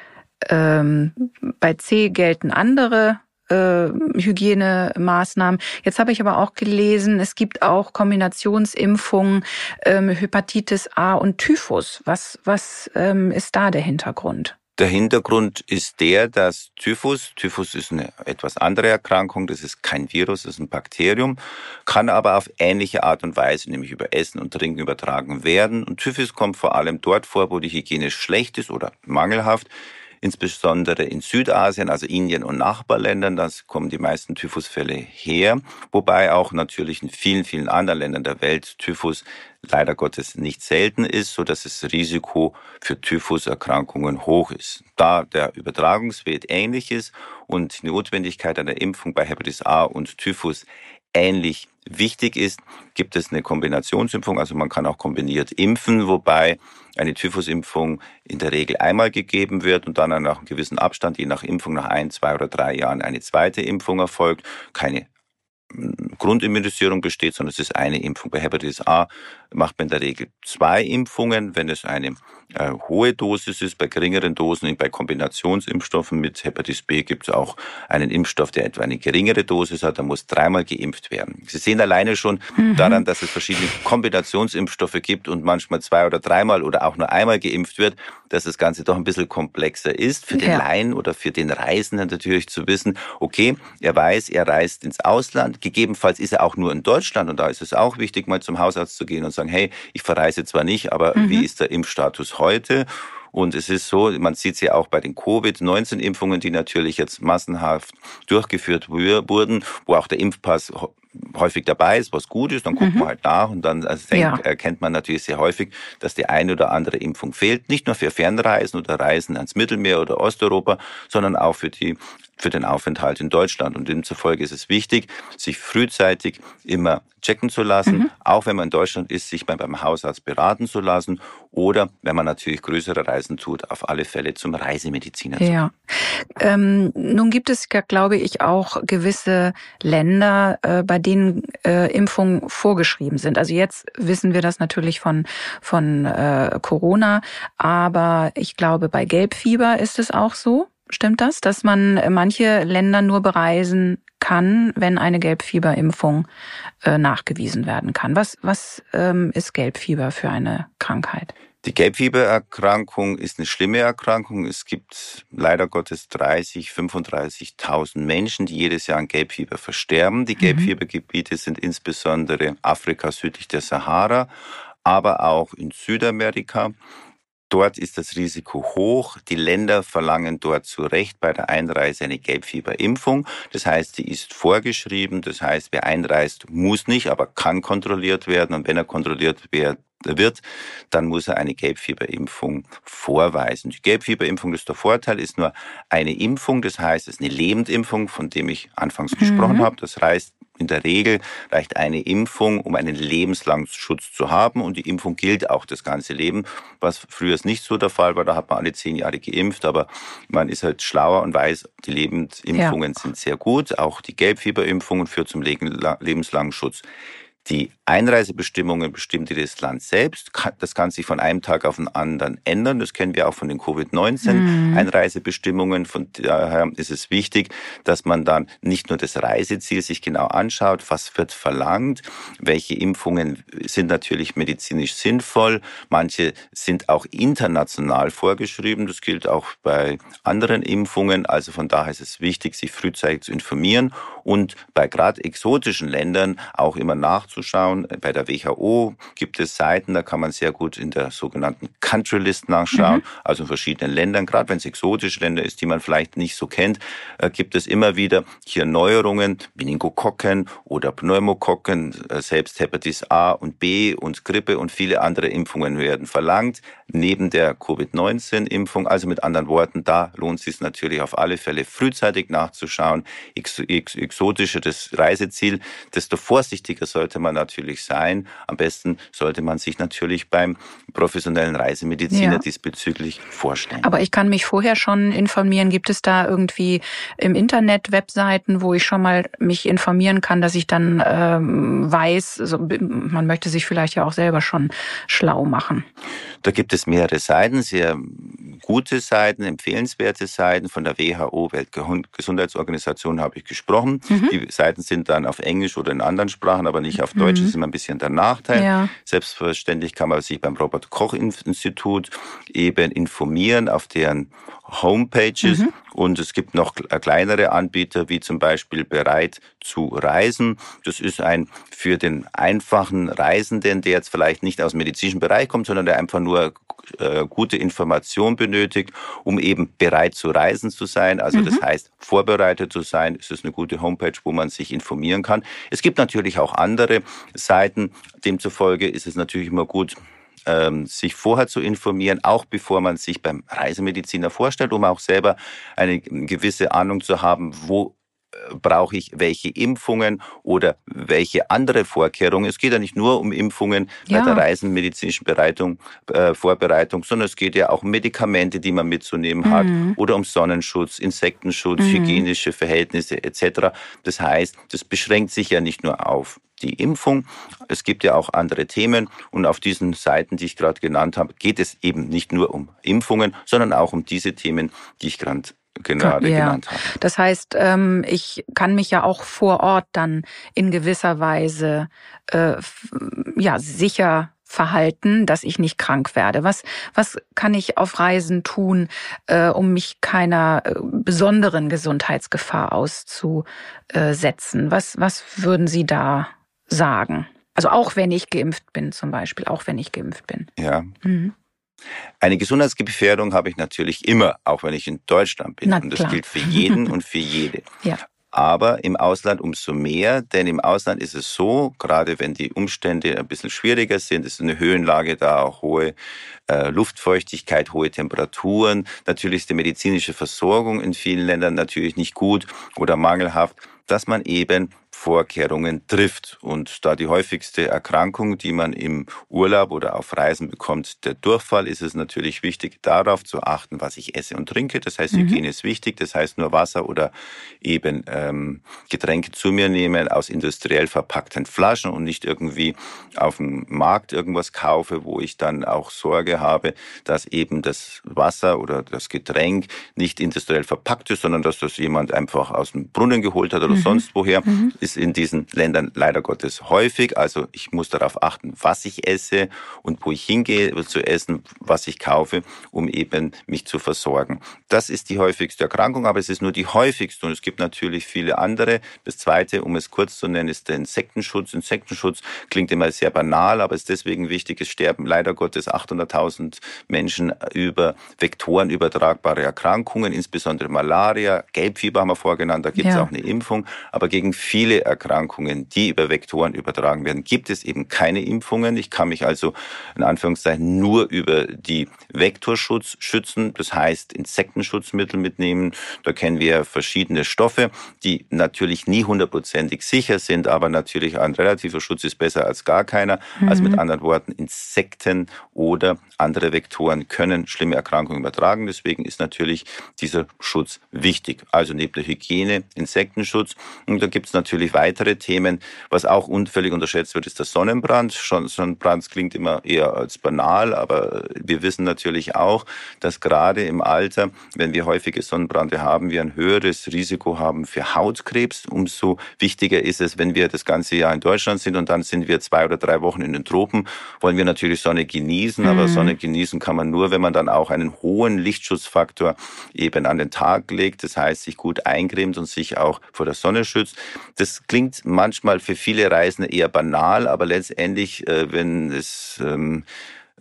ähm, bei C gelten andere äh, Hygienemaßnahmen. Jetzt habe ich aber auch gelesen, es gibt auch Kombinationsimpfungen ähm, Hepatitis A und Typhus. Was, was ähm, ist da der Hintergrund?
Der Hintergrund ist der, dass Typhus, Typhus ist eine etwas andere Erkrankung, das ist kein Virus, das ist ein Bakterium, kann aber auf ähnliche Art und Weise, nämlich über Essen und Trinken übertragen werden. Und Typhus kommt vor allem dort vor, wo die Hygiene schlecht ist oder mangelhaft insbesondere in Südasien, also Indien und Nachbarländern. Da kommen die meisten Typhusfälle her, wobei auch natürlich in vielen, vielen anderen Ländern der Welt Typhus leider Gottes nicht selten ist, so dass das Risiko für Typhuserkrankungen hoch ist. Da der Übertragungswert ähnlich ist und die Notwendigkeit einer Impfung bei Hepatitis A und Typhus ähnlich wichtig ist, gibt es eine Kombinationsimpfung. Also man kann auch kombiniert impfen, wobei eine Typhusimpfung in der Regel einmal gegeben wird und dann nach einem gewissen Abstand, je nach Impfung, nach ein, zwei oder drei Jahren eine zweite Impfung erfolgt. Keine Grundimmunisierung besteht, sondern es ist eine Impfung. Bei Hepatitis A macht man in der Regel zwei Impfungen, wenn es eine äh, hohe Dosis ist. Bei geringeren Dosen, bei Kombinationsimpfstoffen mit Hepatitis B gibt es auch einen Impfstoff, der etwa eine geringere Dosis hat. Da muss dreimal geimpft werden. Sie sehen alleine schon mhm. daran, dass es verschiedene Kombinationsimpfstoffe gibt und manchmal zwei oder dreimal oder auch nur einmal geimpft wird, dass das Ganze doch ein bisschen komplexer ist. Für den ja. Laien oder für den Reisenden natürlich zu wissen, okay, er weiß, er reist ins Ausland. Gegebenenfalls ist er auch nur in Deutschland und da ist es auch wichtig, mal zum Hausarzt zu gehen und sagen, hey, ich verreise zwar nicht, aber mhm. wie ist der Impfstatus heute? Und es ist so, man sieht es ja auch bei den Covid-19-Impfungen, die natürlich jetzt massenhaft durchgeführt wurden, wo auch der Impfpass häufig dabei ist, was gut ist, dann guckt mhm. man halt nach und dann also ja. erkennt man natürlich sehr häufig, dass die eine oder andere Impfung fehlt. Nicht nur für Fernreisen oder Reisen ans Mittelmeer oder Osteuropa, sondern auch für die für den Aufenthalt in Deutschland. Und demzufolge ist es wichtig, sich frühzeitig immer checken zu lassen, mhm. auch wenn man in Deutschland ist, sich beim Hausarzt beraten zu lassen oder wenn man natürlich größere Reisen tut, auf alle Fälle zum Reisemediziner
Ja. Ähm, nun gibt es ja, glaube ich, auch gewisse Länder, äh, bei denen äh, Impfungen vorgeschrieben sind. Also jetzt wissen wir das natürlich von, von äh, Corona, aber ich glaube, bei Gelbfieber ist es auch so. Stimmt das, dass man manche Länder nur bereisen kann, wenn eine Gelbfieberimpfung äh, nachgewiesen werden kann? Was, was ähm, ist Gelbfieber für eine Krankheit?
Die Gelbfiebererkrankung ist eine schlimme Erkrankung. Es gibt leider Gottes 30, 35.000 Menschen, die jedes Jahr an Gelbfieber versterben. Die mhm. Gelbfiebergebiete sind insbesondere Afrika südlich der Sahara, aber auch in Südamerika. Dort ist das Risiko hoch. Die Länder verlangen dort zu Recht bei der Einreise eine Gelbfieberimpfung. Das heißt, sie ist vorgeschrieben. Das heißt, wer einreist, muss nicht, aber kann kontrolliert werden. Und wenn er kontrolliert wird, wird, dann muss er eine Gelbfieberimpfung vorweisen. Die Gelbfieberimpfung ist der Vorteil, ist nur eine Impfung, das heißt, es ist eine Lebendimpfung, von dem ich anfangs mhm. gesprochen habe. Das heißt, in der Regel reicht eine Impfung, um einen lebenslangen Schutz zu haben. Und die Impfung gilt auch das ganze Leben, was früher nicht so der Fall war. Da hat man alle zehn Jahre geimpft, aber man ist halt schlauer und weiß, die Lebendimpfungen ja. sind sehr gut. Auch die Gelbfieberimpfungen führt zum lebenslangen Schutz. Die Einreisebestimmungen bestimmt das Land selbst. Das kann sich von einem Tag auf den anderen ändern. Das kennen wir auch von den Covid-19-Einreisebestimmungen. Mhm. Von daher ist es wichtig, dass man dann nicht nur das Reiseziel sich genau anschaut, was wird verlangt, welche Impfungen sind natürlich medizinisch sinnvoll. Manche sind auch international vorgeschrieben. Das gilt auch bei anderen Impfungen. Also von daher ist es wichtig, sich frühzeitig zu informieren und bei gerade exotischen Ländern auch immer nachzuschauen, nachschauen. Bei der WHO gibt es Seiten, da kann man sehr gut in der sogenannten Country List nachschauen, mhm. also in verschiedenen Ländern, gerade wenn es exotische Länder ist, die man vielleicht nicht so kennt, äh, gibt es immer wieder hier Neuerungen, Meningokokken oder Pneumokokken, äh, selbst Hepatitis A und B und Grippe und viele andere Impfungen werden verlangt, neben der Covid-19-Impfung. Also mit anderen Worten, da lohnt es sich natürlich auf alle Fälle frühzeitig nachzuschauen. Ex ex exotischer das Reiseziel, desto vorsichtiger sollte man natürlich sein. Am besten sollte man sich natürlich beim professionellen Reisemediziner ja. diesbezüglich vorstellen.
Aber ich kann mich vorher schon informieren. Gibt es da irgendwie im Internet Webseiten, wo ich schon mal mich informieren kann, dass ich dann ähm, weiß, also, man möchte sich vielleicht ja auch selber schon schlau machen?
Da gibt es mehrere Seiten, sehr gute Seiten, empfehlenswerte Seiten. Von der WHO, Weltgesundheitsorganisation, habe ich gesprochen. Mhm. Die Seiten sind dann auf Englisch oder in anderen Sprachen, aber nicht auf Deutsch. Mhm. Das ist immer ein bisschen der Nachteil. Ja. Selbstverständlich kann man sich beim Robert Koch Institut eben informieren auf deren Homepages. Mhm. Und es gibt noch kleinere Anbieter, wie zum Beispiel Bereit zu reisen. Das ist ein für den einfachen Reisenden, der jetzt vielleicht nicht aus dem medizinischen Bereich kommt, sondern der einfach nur äh, gute Information benötigt, um eben bereit zu reisen zu sein. Also mhm. das heißt, vorbereitet zu sein. Es ist eine gute Homepage, wo man sich informieren kann. Es gibt natürlich auch andere Seiten. Demzufolge ist es natürlich immer gut, ähm, sich vorher zu informieren, auch bevor man sich beim Reisemediziner vorstellt, um auch selber eine gewisse Ahnung zu haben, wo brauche ich welche Impfungen oder welche andere Vorkehrungen. Es geht ja nicht nur um Impfungen ja. bei der Reisenmedizinischen Bereitung, äh, Vorbereitung, sondern es geht ja auch um Medikamente, die man mitzunehmen mhm. hat oder um Sonnenschutz, Insektenschutz, mhm. hygienische Verhältnisse etc. Das heißt, das beschränkt sich ja nicht nur auf die Impfung. Es gibt ja auch andere Themen und auf diesen Seiten, die ich gerade genannt habe, geht es eben nicht nur um Impfungen, sondern auch um diese Themen, die ich gerade gerade ja. genannt haben.
Das heißt, ähm, ich kann mich ja auch vor Ort dann in gewisser Weise äh, ja sicher verhalten, dass ich nicht krank werde? Was, was kann ich auf Reisen tun, äh, um mich keiner äh, besonderen Gesundheitsgefahr auszusetzen? Was, was würden Sie da sagen? Also auch wenn ich geimpft bin, zum Beispiel, auch wenn ich geimpft bin.
Ja. Mhm. Eine Gesundheitsgefährdung habe ich natürlich immer, auch wenn ich in Deutschland bin. und das gilt für jeden und für jede. Ja. Aber im Ausland umso mehr, denn im Ausland ist es so, gerade wenn die Umstände ein bisschen schwieriger sind, ist eine Höhenlage da, hohe äh, Luftfeuchtigkeit, hohe Temperaturen. Natürlich ist die medizinische Versorgung in vielen Ländern natürlich nicht gut oder mangelhaft, dass man eben Vorkehrungen trifft. Und da die häufigste Erkrankung, die man im Urlaub oder auf Reisen bekommt, der Durchfall, ist es natürlich wichtig, darauf zu achten, was ich esse und trinke. Das heißt, mhm. Hygiene ist wichtig. Das heißt, nur Wasser oder eben ähm, Getränke zu mir nehmen aus industriell verpackten Flaschen und nicht irgendwie auf dem Markt irgendwas kaufe, wo ich dann auch Sorge habe, dass eben das Wasser oder das Getränk nicht industriell verpackt ist, sondern dass das jemand einfach aus dem Brunnen geholt hat oder mhm. sonst woher. Mhm ist in diesen Ländern leider Gottes häufig. Also ich muss darauf achten, was ich esse und wo ich hingehe zu essen, was ich kaufe, um eben mich zu versorgen. Das ist die häufigste Erkrankung, aber es ist nur die häufigste und es gibt natürlich viele andere. Das zweite, um es kurz zu nennen, ist der Insektenschutz. Insektenschutz klingt immer sehr banal, aber ist deswegen wichtig. Es sterben leider Gottes 800.000 Menschen über Vektoren übertragbare Erkrankungen, insbesondere Malaria, Gelbfieber haben wir vorgenannt, da gibt es ja. auch eine Impfung. Aber gegen viele Erkrankungen, die über Vektoren übertragen werden, gibt es eben keine Impfungen. Ich kann mich also in Anführungszeichen nur über die Vektorschutz schützen, das heißt Insektenschutzmittel mitnehmen. Da kennen wir verschiedene Stoffe, die natürlich nie hundertprozentig sicher sind, aber natürlich ein relativer Schutz ist besser als gar keiner. Mhm. Also mit mhm. anderen Worten, Insekten oder andere Vektoren können schlimme Erkrankungen übertragen. Deswegen ist natürlich dieser Schutz wichtig. Also neben der Hygiene, Insektenschutz. Und da gibt es natürlich natürlich weitere Themen. Was auch unvöllig unterschätzt wird, ist der Sonnenbrand. Sonnenbrand klingt immer eher als banal, aber wir wissen natürlich auch, dass gerade im Alter, wenn wir häufige Sonnenbrände haben, wir ein höheres Risiko haben für Hautkrebs. Umso wichtiger ist es, wenn wir das ganze Jahr in Deutschland sind und dann sind wir zwei oder drei Wochen in den Tropen, wollen wir natürlich Sonne genießen, aber mhm. Sonne genießen kann man nur, wenn man dann auch einen hohen Lichtschutzfaktor eben an den Tag legt. Das heißt, sich gut eincremt und sich auch vor der Sonne schützt. Das Das klingt manchmal für viele Reisende eher banal, aber letztendlich, äh, wenn es ähm,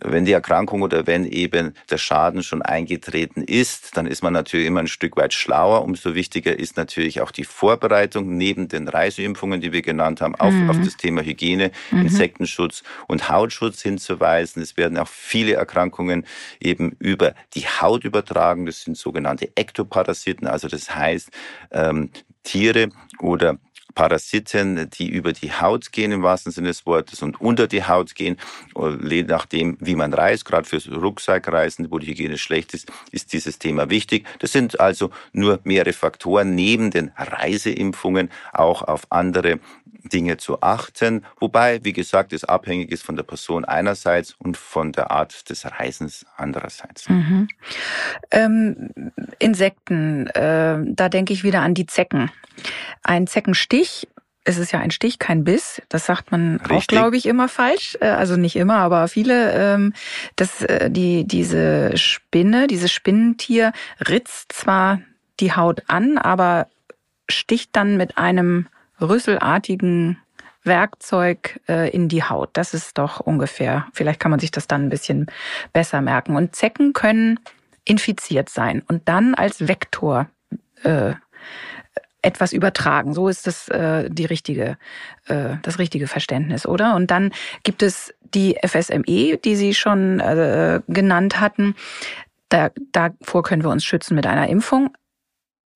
wenn die Erkrankung oder wenn eben der Schaden schon eingetreten ist, dann ist man natürlich immer ein Stück weit schlauer. Umso wichtiger ist natürlich auch die Vorbereitung neben den Reiseimpfungen, die wir genannt haben, auf, mhm. auf das Thema Hygiene, mhm. Insektenschutz und Hautschutz hinzuweisen. Es werden auch viele Erkrankungen eben über die Haut übertragen. Das sind sogenannte Ektoparasiten, also das heißt ähm, Tiere oder Parasiten, die über die Haut gehen im wahrsten Sinne des Wortes und unter die Haut gehen, je nachdem, wie man reist, gerade für Rucksackreisen, wo die Hygiene schlecht ist, ist dieses Thema wichtig. Das sind also nur mehrere Faktoren neben den Reiseimpfungen auch auf andere Dinge zu achten, wobei, wie gesagt, es abhängig ist von der Person einerseits und von der Art des Reisens andererseits. Mhm.
Ähm, Insekten, äh, da denke ich wieder an die Zecken. Ein Zeckenstich es ist ja ein Stich, kein Biss. Das sagt man Richtig. auch, glaube ich, immer falsch. Äh, also nicht immer, aber viele. Ähm, dass äh, die diese Spinne, dieses Spinnentier ritzt zwar die Haut an, aber sticht dann mit einem rüsselartigen Werkzeug äh, in die Haut. Das ist doch ungefähr. Vielleicht kann man sich das dann ein bisschen besser merken. Und Zecken können infiziert sein und dann als Vektor äh, etwas übertragen. So ist das äh, die richtige, äh, das richtige Verständnis, oder? Und dann gibt es die FSME, die Sie schon äh, genannt hatten. Da, davor können wir uns schützen mit einer Impfung.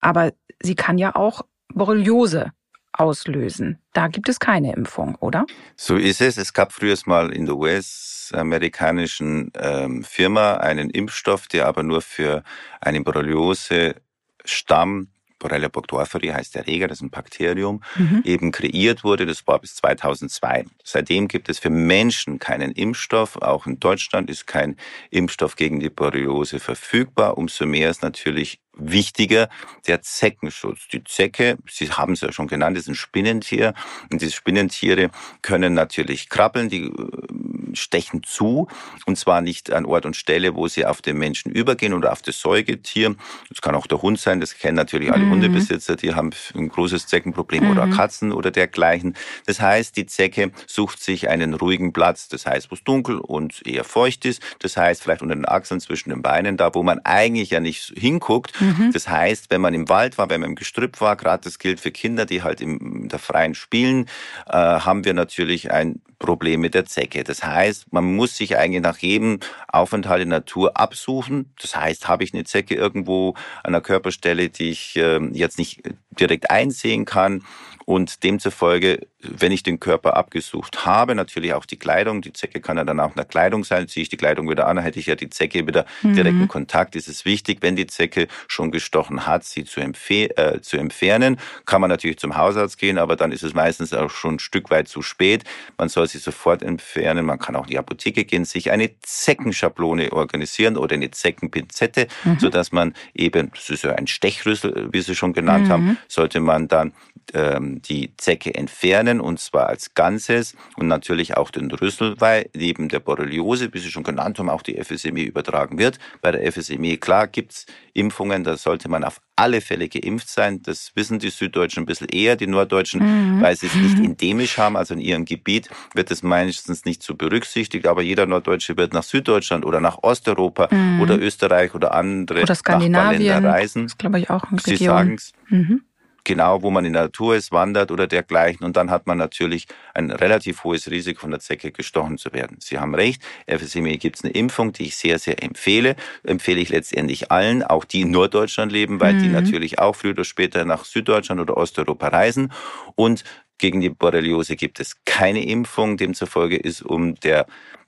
Aber sie kann ja auch Borreliose auslösen. Da gibt es keine Impfung, oder?
So ist es. Es gab früher mal in der US-amerikanischen ähm, Firma einen Impfstoff, der aber nur für einen Borreliose-Stamm Borrelia burgdorferi heißt der Erreger, das ist ein Bakterium, mhm. eben kreiert wurde. Das war bis 2002. Seitdem gibt es für Menschen keinen Impfstoff. Auch in Deutschland ist kein Impfstoff gegen die Borreliose verfügbar. Umso mehr ist natürlich wichtiger der Zeckenschutz. Die Zecke, Sie haben es ja schon genannt, ist ein Spinnentier. Und diese Spinnentiere können natürlich krabbeln, die äh, stechen zu. Und zwar nicht an Ort und Stelle, wo sie auf den Menschen übergehen oder auf das Säugetier. Das kann auch der Hund sein, das kennen natürlich alle mhm. Hundebesitzer, die haben ein großes Zeckenproblem mhm. oder Katzen oder dergleichen. Das heißt, die Zecke sucht sich einen ruhigen Platz, das heißt, wo es dunkel und eher feucht ist. Das heißt, vielleicht unter den Achseln zwischen den Beinen, da wo man eigentlich ja nicht hinguckt. Mhm. Das heißt, wenn man im Wald war, wenn man im Gestrüpp war, gerade das gilt für Kinder, die halt in der freien spielen, äh, haben wir natürlich ein Problem mit der Zecke. Das heißt, man muss sich eigentlich nach jedem Aufenthalt in Natur absuchen. Das heißt, habe ich eine Zecke irgendwo an der Körperstelle, die ich äh, jetzt nicht direkt einsehen kann, und demzufolge, wenn ich den Körper abgesucht habe, natürlich auch die Kleidung. Die Zecke kann ja dann auch in der Kleidung sein. Ziehe ich die Kleidung wieder an, hätte ich ja die Zecke wieder mhm. direkt in Kontakt. Ist es wichtig, wenn die Zecke schon gestochen hat, sie zu, äh, zu entfernen. Kann man natürlich zum Hausarzt gehen, aber dann ist es meistens auch schon ein Stück weit zu spät. Man soll sie sofort entfernen. Man kann auch in die Apotheke gehen, sich eine Zeckenschablone organisieren oder eine Zeckenpinzette, mhm. sodass man eben, das ist ja ein Stechrüssel, wie Sie schon genannt mhm. haben, sollte man dann ähm, die Zecke entfernen und zwar als Ganzes und natürlich auch den Rüssel, weil neben der Borreliose, wie Sie schon genannt haben, auch die FSME übertragen wird. Bei der FSME, klar, gibt's Impfungen, da sollte man auf alle Fälle geimpft sein. Das wissen die Süddeutschen ein bisschen eher, die Norddeutschen, mhm. weil sie es nicht endemisch haben, also in ihrem Gebiet wird es meistens nicht so berücksichtigt, aber jeder Norddeutsche wird nach Süddeutschland oder nach Osteuropa mhm. oder Österreich oder andere
oder Skandinavien, reisen. Das glaube ich auch.
Sie sagen es. Mhm genau, wo man in der Natur ist, wandert oder dergleichen. Und dann hat man natürlich ein relativ hohes Risiko, von der Zecke gestochen zu werden. Sie haben recht, FSME gibt es eine Impfung, die ich sehr, sehr empfehle. Empfehle ich letztendlich allen, auch die in Norddeutschland leben, weil mhm. die natürlich auch früher oder später nach Süddeutschland oder Osteuropa reisen. Und gegen die Borreliose gibt es keine Impfung. Demzufolge ist um der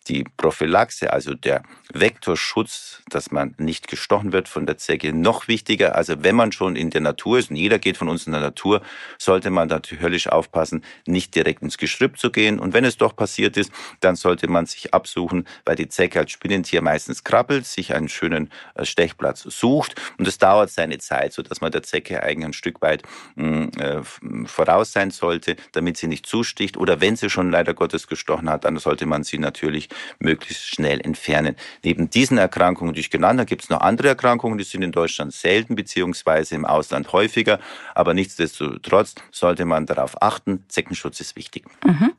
die Prophylaxe, also der Vektorschutz, dass man nicht gestochen wird von der Zecke, noch wichtiger. Also wenn man schon in der Natur ist, und jeder geht von uns in der Natur, sollte man natürlich aufpassen, nicht direkt ins Gestrüpp zu gehen. Und wenn es doch passiert ist, dann sollte man sich absuchen, weil die Zecke als Spinnentier meistens krabbelt, sich einen schönen äh, Stechplatz sucht. Und es dauert seine Zeit, sodass man der Zecke eigentlich ein Stück weit mm, äh, voraus sein sollte, damit sie nicht zusticht. Oder wenn sie schon leider Gottes gestochen hat, dann sollte man sie natürlich möglichst schnell entfernen. Neben diesen Erkrankungen, die ich genannt habe, gibt es noch andere Erkrankungen, die sind in Deutschland selten beziehungsweise im Ausland häufiger, aber nichtsdestotrotz sollte man darauf achten, Zeckenschutz ist wichtig.
Mhm.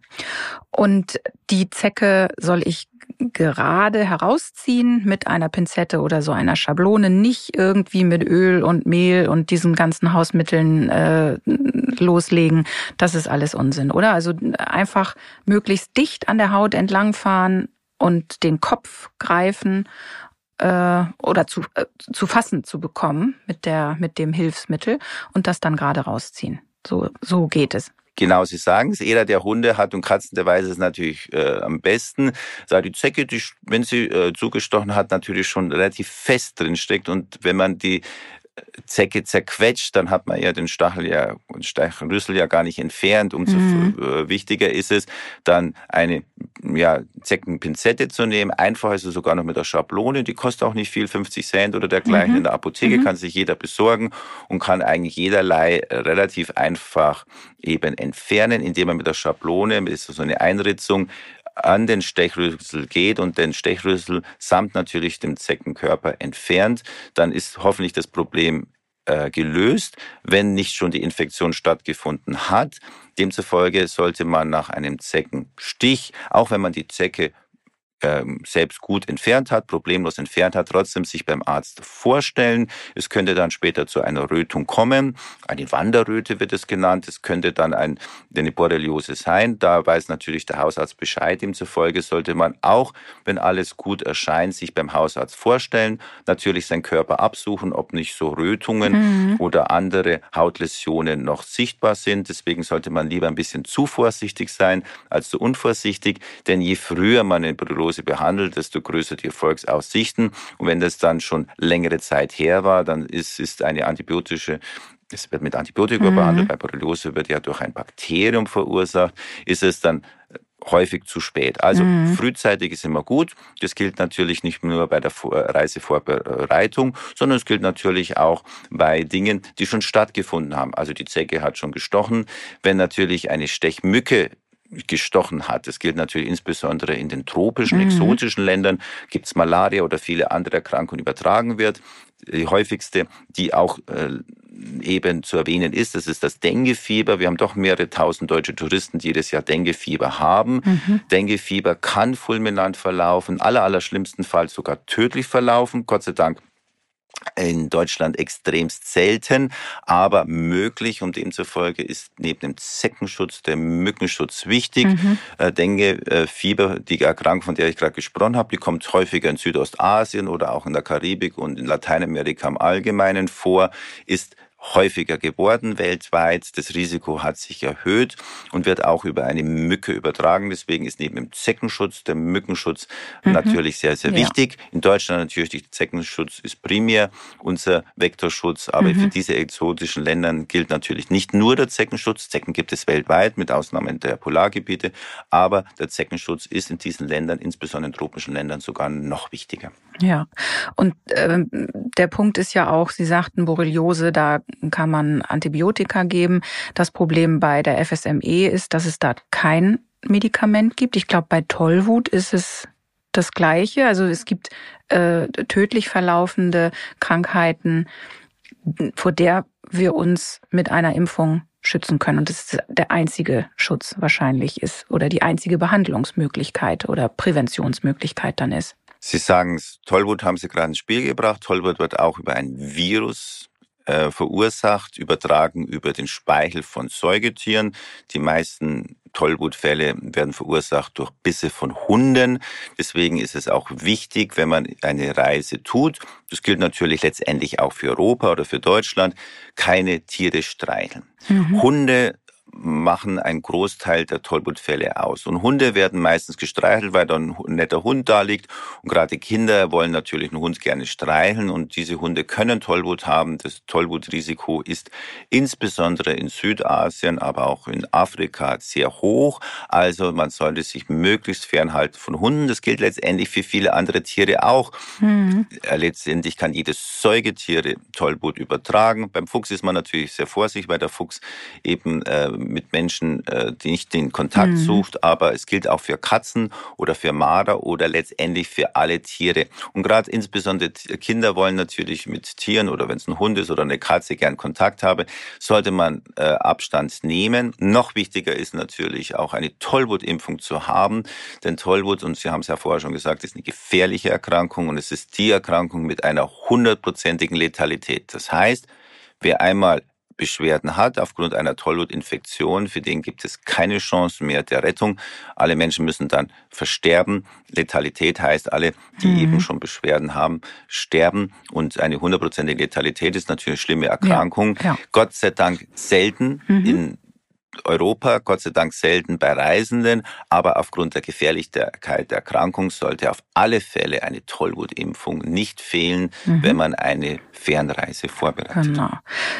Und die Zecke soll ich gerade herausziehen mit einer Pinzette oder so einer Schablone, nicht irgendwie mit Öl und Mehl und diesen ganzen Hausmitteln äh, loslegen. Das ist alles Unsinn, oder? Also einfach möglichst dicht an der Haut entlangfahren und den Kopf greifen äh, oder zu, äh, zu fassen zu bekommen mit der mit dem Hilfsmittel und das dann gerade rausziehen. So so geht es.
Genau, Sie sagen es. Jeder, der Hunde hat und Katzen, der weiß es natürlich äh, am besten. Da die Zecke, die, wenn sie äh, zugestochen hat, natürlich schon relativ fest drin steckt. Und wenn man die Zecke zerquetscht, dann hat man ja den Stachel ja, den Stachelrüssel ja gar nicht entfernt. Umso mhm. Äh, wichtiger ist es, dann eine ja, Zeckenpinzette zu nehmen. Einfach ist es sogar noch mit der Schablone. Die kostet auch nicht viel, 50 Cent oder dergleichen. Mhm. In der Apotheke mhm. kann sich jeder besorgen und kann eigentlich jederlei äh, relativ einfach eben entfernen, indem man mit der Schablone, ist so eine Einritzung, an den Stechrüssel geht und den Stechrüssel samt natürlich dem Zeckenkörper entfernt, dann ist hoffentlich das Problem äh, gelöst, wenn nicht schon die Infektion stattgefunden hat. Demzufolge sollte man nach einem Zeckenstich, auch wenn man die Zecke ähm, selbst gut entfernt hat, problemlos entfernt hat, trotzdem sich beim Arzt vorstellen. Es könnte dann später zu einer Rötung kommen. Eine Wanderröte wird es genannt. Es könnte dann ein, eine Borreliose sein. Da weiß natürlich der Hausarzt Bescheid. Demzufolge sollte man auch, wenn alles gut erscheint, sich beim Hausarzt vorstellen. Natürlich seinen Körper absuchen, ob nicht so Rötungen mhm. oder andere Hautläsionen noch sichtbar sind. Deswegen sollte man lieber ein bisschen zu vorsichtig sein als zu unvorsichtig. Denn je früher man eine Borreliose Tuberkulose behandelt, desto größer die Erfolgsaussichten. Und wenn das dann schon längere Zeit her war, dann ist, ist eine antibiotische es wird mit Antibiotika mhm. behandelt, bei Borreliose wird ja durch ein Bakterium verursacht, ist es dann häufig zu spät. Also mhm. frühzeitig ist immer gut. Das gilt natürlich nicht nur bei der Reisevorbereitung, sondern es gilt natürlich auch bei Dingen, die schon stattgefunden haben. Also die Zecke hat schon gestochen. Wenn natürlich eine Stechmücke gestochen hat. Das gilt natürlich insbesondere in den tropischen, mhm. exotischen Ländern, gibt es Malaria oder viele andere Erkrankungen übertragen wird. Die häufigste, die auch äh, eben zu erwähnen ist, das ist das Denguefieber. Wir haben doch mehrere tausend deutsche Touristen, die jedes Jahr Denguefieber haben. Mhm. Denguefieber kann fulminant verlaufen, aller, aller schlimmsten Fall sogar tödlich verlaufen. Gott sei Dank in Deutschland extremst selten, aber möglich und demzufolge ist neben dem Zeckenschutz der Mückenschutz wichtig. Mhm. Äh, Dengue, äh, Fieber, die Erkrankung, von der ich gerade gesprochen habe, die kommt häufiger in Südostasien oder auch in der Karibik und in Lateinamerika im Allgemeinen vor, ist häufiger geworden weltweit. Das Risiko hat sich erhöht und wird auch über eine Mücke übertragen. Deswegen ist neben dem Zeckenschutz der Mückenschutz mhm. natürlich sehr, sehr wichtig. In Deutschland natürlich der Zeckenschutz ist primär unser Vektorschutz, aber mhm. für diese exotischen Ländern gilt natürlich nicht nur der Zeckenschutz. Zecken gibt es weltweit mit Ausnahme der Polargebiete, aber der Zeckenschutz ist in diesen Ländern, insbesondere in tropischen Ländern, sogar noch wichtiger.
Ja, und äh, der Punkt ist ja auch, Sie sagten Borreliose, da kann man Antibiotika geben. Das Problem bei der FSME ist, dass es da kein Medikament gibt. Ich glaube, bei Tollwut ist es das Gleiche. Also es gibt äh, tödlich verlaufende Krankheiten, vor der wir uns mit einer Impfung schützen können. Und das ist der einzige Schutz wahrscheinlich ist oder die einzige Behandlungsmöglichkeit oder Präventionsmöglichkeit dann ist.
Sie sagen es, Tollwut haben Sie gerade ins Spiel gebracht. Tollwut wird auch über ein Virus äh, verursacht, übertragen über den Speichel von Säugetieren. Die meisten Tollwutfälle werden verursacht durch Bisse von Hunden. Deswegen ist es auch wichtig, wenn man eine Reise tut, das gilt natürlich letztendlich auch für Europa oder für Deutschland, keine Tiere streicheln. Mhm. Hunde machen einen Großteil der Tollwutfälle aus. Und Hunde werden meistens gestreichelt, weil da ein netter Hund da liegt. Und gerade Kinder wollen natürlich einen Hund gerne streicheln. Und diese Hunde können Tollwut haben. Das Tollwutrisiko ist insbesondere in Südasien, aber auch in Afrika sehr hoch. Also man sollte sich möglichst fernhalten von Hunden. Das gilt letztendlich für viele andere Tiere auch. Mhm. Letztendlich kann jedes Säugetiere Tollwut übertragen. Beim Fuchs ist man natürlich sehr vorsichtig, weil der Fuchs eben äh, mit Menschen, äh, die nicht den Kontakt mhm. sucht, aber es gilt auch für Katzen oder für Marder oder letztendlich für alle Tiere. Und gerade insbesondere Kinder wollen natürlich mit Tieren oder wenn es ein Hund ist oder eine Katze gern Kontakt haben, sollte man äh, Abstand nehmen. Noch wichtiger ist natürlich auch eine Tollwutimpfung zu haben, denn Tollwut, und Sie haben es ja vorher schon gesagt, ist eine gefährliche Erkrankung und es ist die Erkrankung mit einer hundertprozentigen Letalität. Das heißt, wer einmal Beschwerden hat aufgrund einer Tollwutinfektion, für den gibt es keine Chance mehr der Rettung. Alle Menschen müssen dann versterben. Letalität heißt, alle, die mhm. eben schon Beschwerden haben, sterben. Und eine hundertprozentige Letalität ist natürlich eine schlimme Erkrankung. Ja. Gott sei Dank selten mhm. in Europa, Gott sei Dank selten bei Reisenden, aber aufgrund der Gefährlichkeit der Erkrankung sollte auf alle Fälle eine Tollwutimpfung nicht fehlen, mhm. wenn man eine Fernreise vorbereitet. Genau.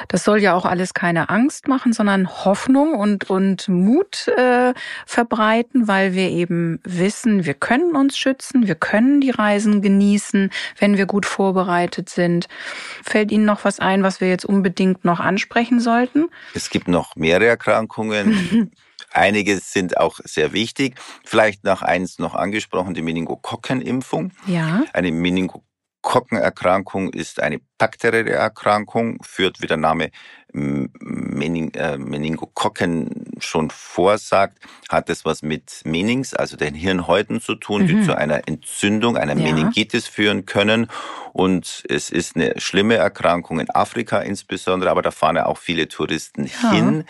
Das soll ja auch alles keine Angst machen, sondern Hoffnung und, und Mut äh, verbreiten, weil wir eben wissen, wir können uns schützen, wir können die Reisen genießen, wenn wir gut vorbereitet sind. Fällt Ihnen noch was ein, was wir jetzt unbedingt noch ansprechen sollten?
Es gibt noch mehrere Erkrankungen. Einige sind auch sehr wichtig. Vielleicht noch eins noch angesprochen, die Meningokokkenimpfung. Ja. Eine Meningokokkenerkrankung ist eine bakterielle Erkrankung, führt, wie der Name Mening, äh, Meningokokken schon vorsagt, hat es was mit Menings, also den Hirnhäuten zu tun, mhm. die zu einer Entzündung, einer ja. Meningitis führen können. Und es ist eine schlimme Erkrankung in Afrika insbesondere, aber da fahren ja auch viele Touristen ja. hin.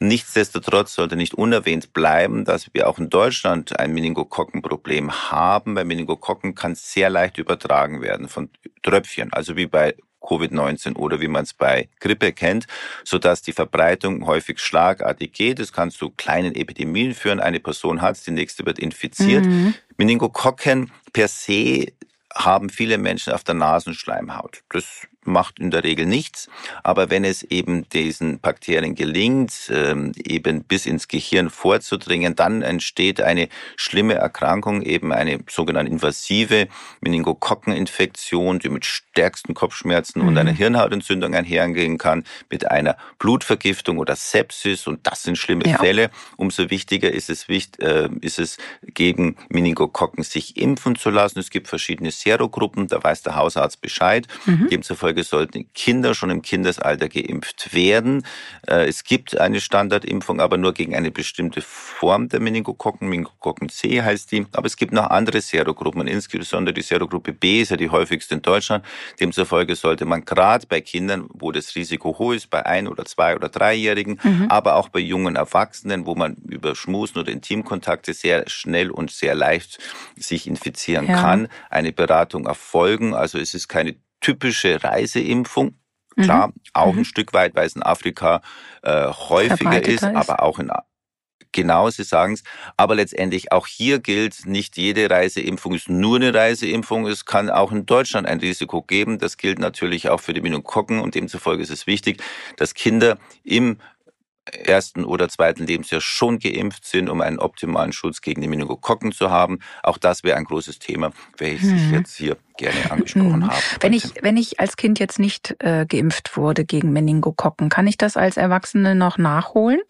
Nichtsdestotrotz sollte nicht unerwähnt bleiben, dass wir auch in Deutschland ein Meningokokkenproblem haben. Bei Meningokokken kann sehr leicht übertragen werden von Tröpfchen, also wie bei Covid-19 oder wie man es bei Grippe kennt, so dass die Verbreitung häufig schlagartig geht. Es kann zu kleinen Epidemien führen. Eine Person hat es, die nächste wird infiziert. Mhm. Meningokokken per se haben viele Menschen auf der Nasenschleimhaut. Das macht in der Regel nichts. Aber wenn es eben diesen Bakterien gelingt, ähm, eben bis ins Gehirn vorzudringen, dann entsteht eine schlimme Erkrankung, eben eine sogenannte invasive Meningokokkeninfektion, die mit stärksten Kopfschmerzen mhm. und einer Hirnhautentzündung einhergehen kann, mit einer Blutvergiftung oder Sepsis. Und das sind schlimme ja. Fälle. Umso wichtiger ist es, äh, ist es, gegen Meningokokken sich impfen zu lassen. Es gibt verschiedene Serogruppen, da weiß der Hausarzt Bescheid. Mhm. Demzufolge Demzufolge sollten Kinder schon im Kindesalter geimpft werden. Äh, es gibt eine Standardimpfung, aber nur gegen eine bestimmte Form der Meningokokken. Meningokokken C heißt die. Aber es gibt noch andere Serogruppen. Und insbesondere die Serogruppe B ist ja die häufigste in Deutschland. Demzufolge sollte man gerade bei Kindern, wo das Risiko hoch ist, bei ein- oder zwei- oder dreijährigen, mhm. aber auch bei jungen Erwachsenen, wo man über Schmusen oder Intimkontakte sehr schnell und sehr leicht sich infizieren ja. kann, eine Beratung erfolgen. Also es ist keine typische Reiseimpfung. Klar, mhm. auch mhm. ein Stück weit, weil es in Afrika äh, häufiger ist, ist, aber auch in Genau, Sie sagen es. Aber letztendlich auch hier gilt, nicht jede Reiseimpfung ist nur eine Reiseimpfung. Es kann auch in Deutschland ein Risiko geben. Das gilt natürlich auch für die Meningokokken und demzufolge ist es wichtig, dass Kinder im ersten oder zweiten Lebensjahr schon geimpft sind, um einen optimalen Schutz gegen die Meningokokken zu haben. Auch das wäre ein großes Thema, welches hm. ich jetzt hier gerne angesprochen hm. habe.
Wenn ich, wenn ich als Kind jetzt nicht äh, geimpft wurde gegen Meningokokken, kann ich das als Erwachsene noch nachholen?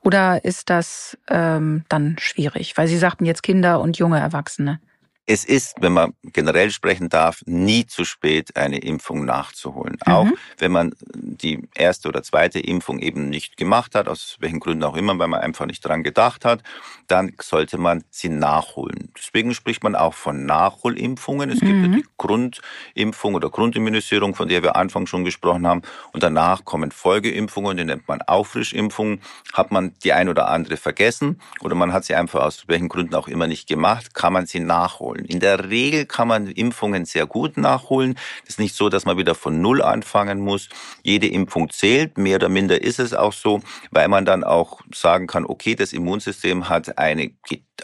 Oder ist das ähm, dann schwierig? Weil Sie sagten jetzt Kinder und junge Erwachsene.
Es ist, wenn man generell sprechen darf, nie zu spät, eine Impfung nachzuholen. Mhm. Auch wenn man die erste oder zweite Impfung eben nicht gemacht hat, aus welchen Gründen auch immer, weil man einfach nicht dran gedacht hat, dann sollte man sie nachholen. Deswegen spricht man auch von Nachholimpfungen. Es mhm. gibt ja die Grundimpfung oder Grundimmunisierung, von der wir Anfang schon gesprochen haben. Und danach kommen Folgeimpfungen, die nennt man Auffrischimpfungen. Hat man die ein oder andere vergessen oder man hat sie einfach aus welchen Gründen auch immer nicht gemacht, kann man sie nachholen nachholen. In der Regel kann man Impfungen sehr gut nachholen. Es ist nicht so, dass man wieder von Null anfangen muss. Jede Impfung zählt, mehr oder minder ist es auch so, weil man dann auch sagen kann, okay, das Immunsystem hat eine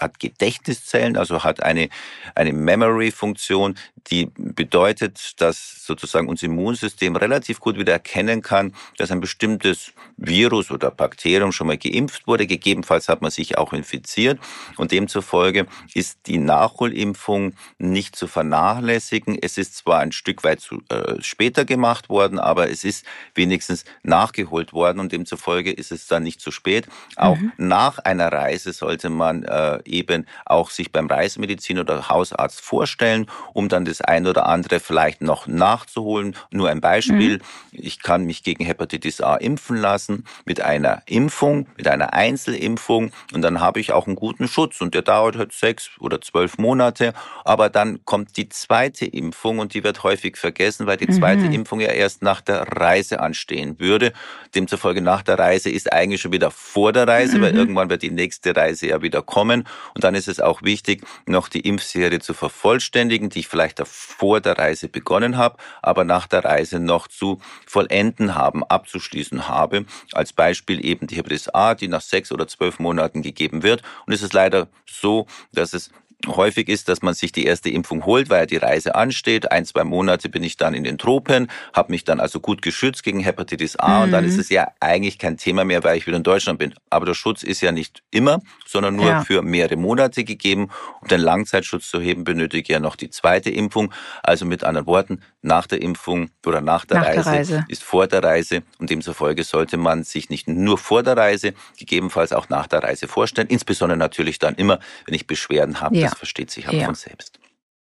hat Gedächtniszellen, also hat eine, eine Memory-Funktion, die bedeutet, dass sozusagen unser Immunsystem relativ gut wieder erkennen kann, dass ein bestimmtes Virus oder Bakterium schon mal geimpft wurde. Gegebenenfalls hat man sich auch infiziert und demzufolge ist die Nachholimpfung Impfung nicht zu vernachlässigen. Es ist zwar ein Stück weit zu, äh, später gemacht worden, aber es ist wenigstens nachgeholt worden und demzufolge ist es dann nicht zu spät. Auch mhm. nach einer Reise sollte man äh, eben auch sich beim Reisemedizin oder Hausarzt vorstellen, um dann das ein oder andere vielleicht noch nachzuholen. Nur ein Beispiel. Mhm. Ich kann mich gegen Hepatitis A impfen lassen mit einer Impfung, mit einer Einzelimpfung und dann habe ich auch einen guten Schutz und der dauert halt sechs oder zwölf Monate. Aber dann kommt die zweite Impfung und die wird häufig vergessen, weil die zweite mhm. Impfung ja erst nach der Reise anstehen würde. Demzufolge nach der Reise ist eigentlich schon wieder vor der Reise, mhm. weil irgendwann wird die nächste Reise ja wieder kommen. Und dann ist es auch wichtig, noch die Impfserie zu vervollständigen, die ich vielleicht vor der Reise begonnen habe, aber nach der Reise noch zu vollenden haben, abzuschließen habe. Als Beispiel eben die Hepatitis A, die nach sechs oder zwölf Monaten gegeben wird. Und es ist leider so, dass es häufig ist, dass man sich die erste Impfung holt, weil ja die Reise ansteht. Ein, zwei Monate bin ich dann in den Tropen, habe mich dann also gut geschützt gegen Hepatitis A mhm. und dann ist mhm. es ja eigentlich kein Thema mehr, weil ich wieder in Deutschland bin. Aber der Schutz ist ja nicht immer, sondern nur ja. für mehrere Monate gegeben. Um den Langzeitschutz zu heben, benötige ich ja noch die zweite Impfung. Also mit anderen Worten, nach der Impfung oder nach der, nach Reise, der Reise ist vor der Reise und demzufolge sollte man sich nicht nur vor der Reise, gegebenenfalls auch nach der Reise vorstellen. Insbesondere natürlich dann immer, wenn ich Beschwerden habe. Ja das versteht sich aber ja. von selbst.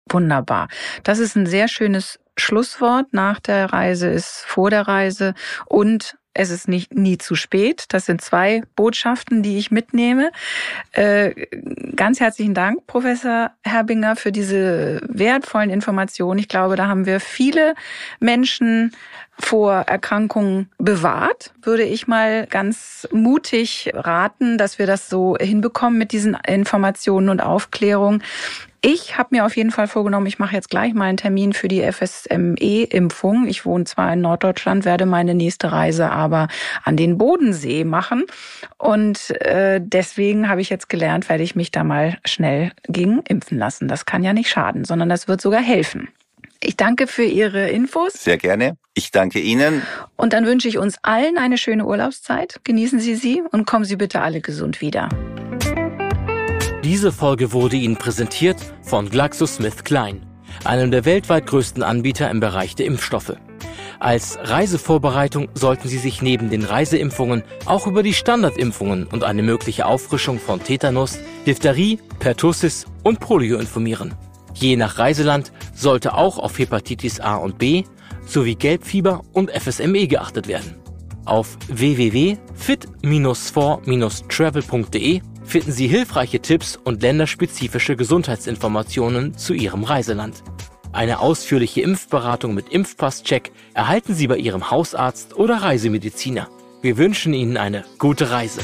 Wunderbar. Das ist ein sehr schönes Schlusswort. Nach der Reise ist vor der Reise und es ist nicht nie zu spät. Das sind zwei Botschaften, die ich mitnehme. Äh, ganz herzlichen Dank, Professor Herbinger, für diese wertvollen Informationen. Ich glaube, da haben wir viele Menschen vor Erkrankungen bewahrt, würde ich mal ganz mutig raten, dass wir das so hinbekommen mit diesen Informationen und Aufklärung. Ich habe mir auf jeden Fall vorgenommen, ich mache jetzt gleich mal einen Termin für die FSME-Impfung. Ich wohne zwar in Norddeutschland, werde meine nächste Reise aber an den Bodensee machen. Und äh, deswegen habe ich jetzt gelernt, werde ich mich da mal schnell gegen impfen lassen. Das kann ja nicht schaden, sondern das wird sogar helfen. Ich danke für Ihre Infos.
Sehr gerne. Ich danke Ihnen.
Und dann wünsche ich uns allen eine schöne Urlaubszeit. Genießen Sie sie und kommen Sie bitte alle gesund wieder.
Diese Folge wurde Ihnen präsentiert von GlaxoSmithKline, einem der weltweit größten Anbieter im Bereich der Impfstoffe. Als Reisevorbereitung sollten Sie sich neben den Reiseimpfungen auch über die Standardimpfungen und eine mögliche Auffrischung von Tetanus, Diphtherie, Pertussis und Polio informieren. Je nach Reiseland sollte auch auf Hepatitis A und B sowie Gelbfieber und FSME geachtet werden. Auf www.fit-for-travel.de finden Sie hilfreiche Tipps und länderspezifische Gesundheitsinformationen zu Ihrem Reiseland. Eine ausführliche Impfberatung mit Impfpasscheck erhalten Sie bei Ihrem Hausarzt oder Reisemediziner. Wir wünschen Ihnen eine gute Reise.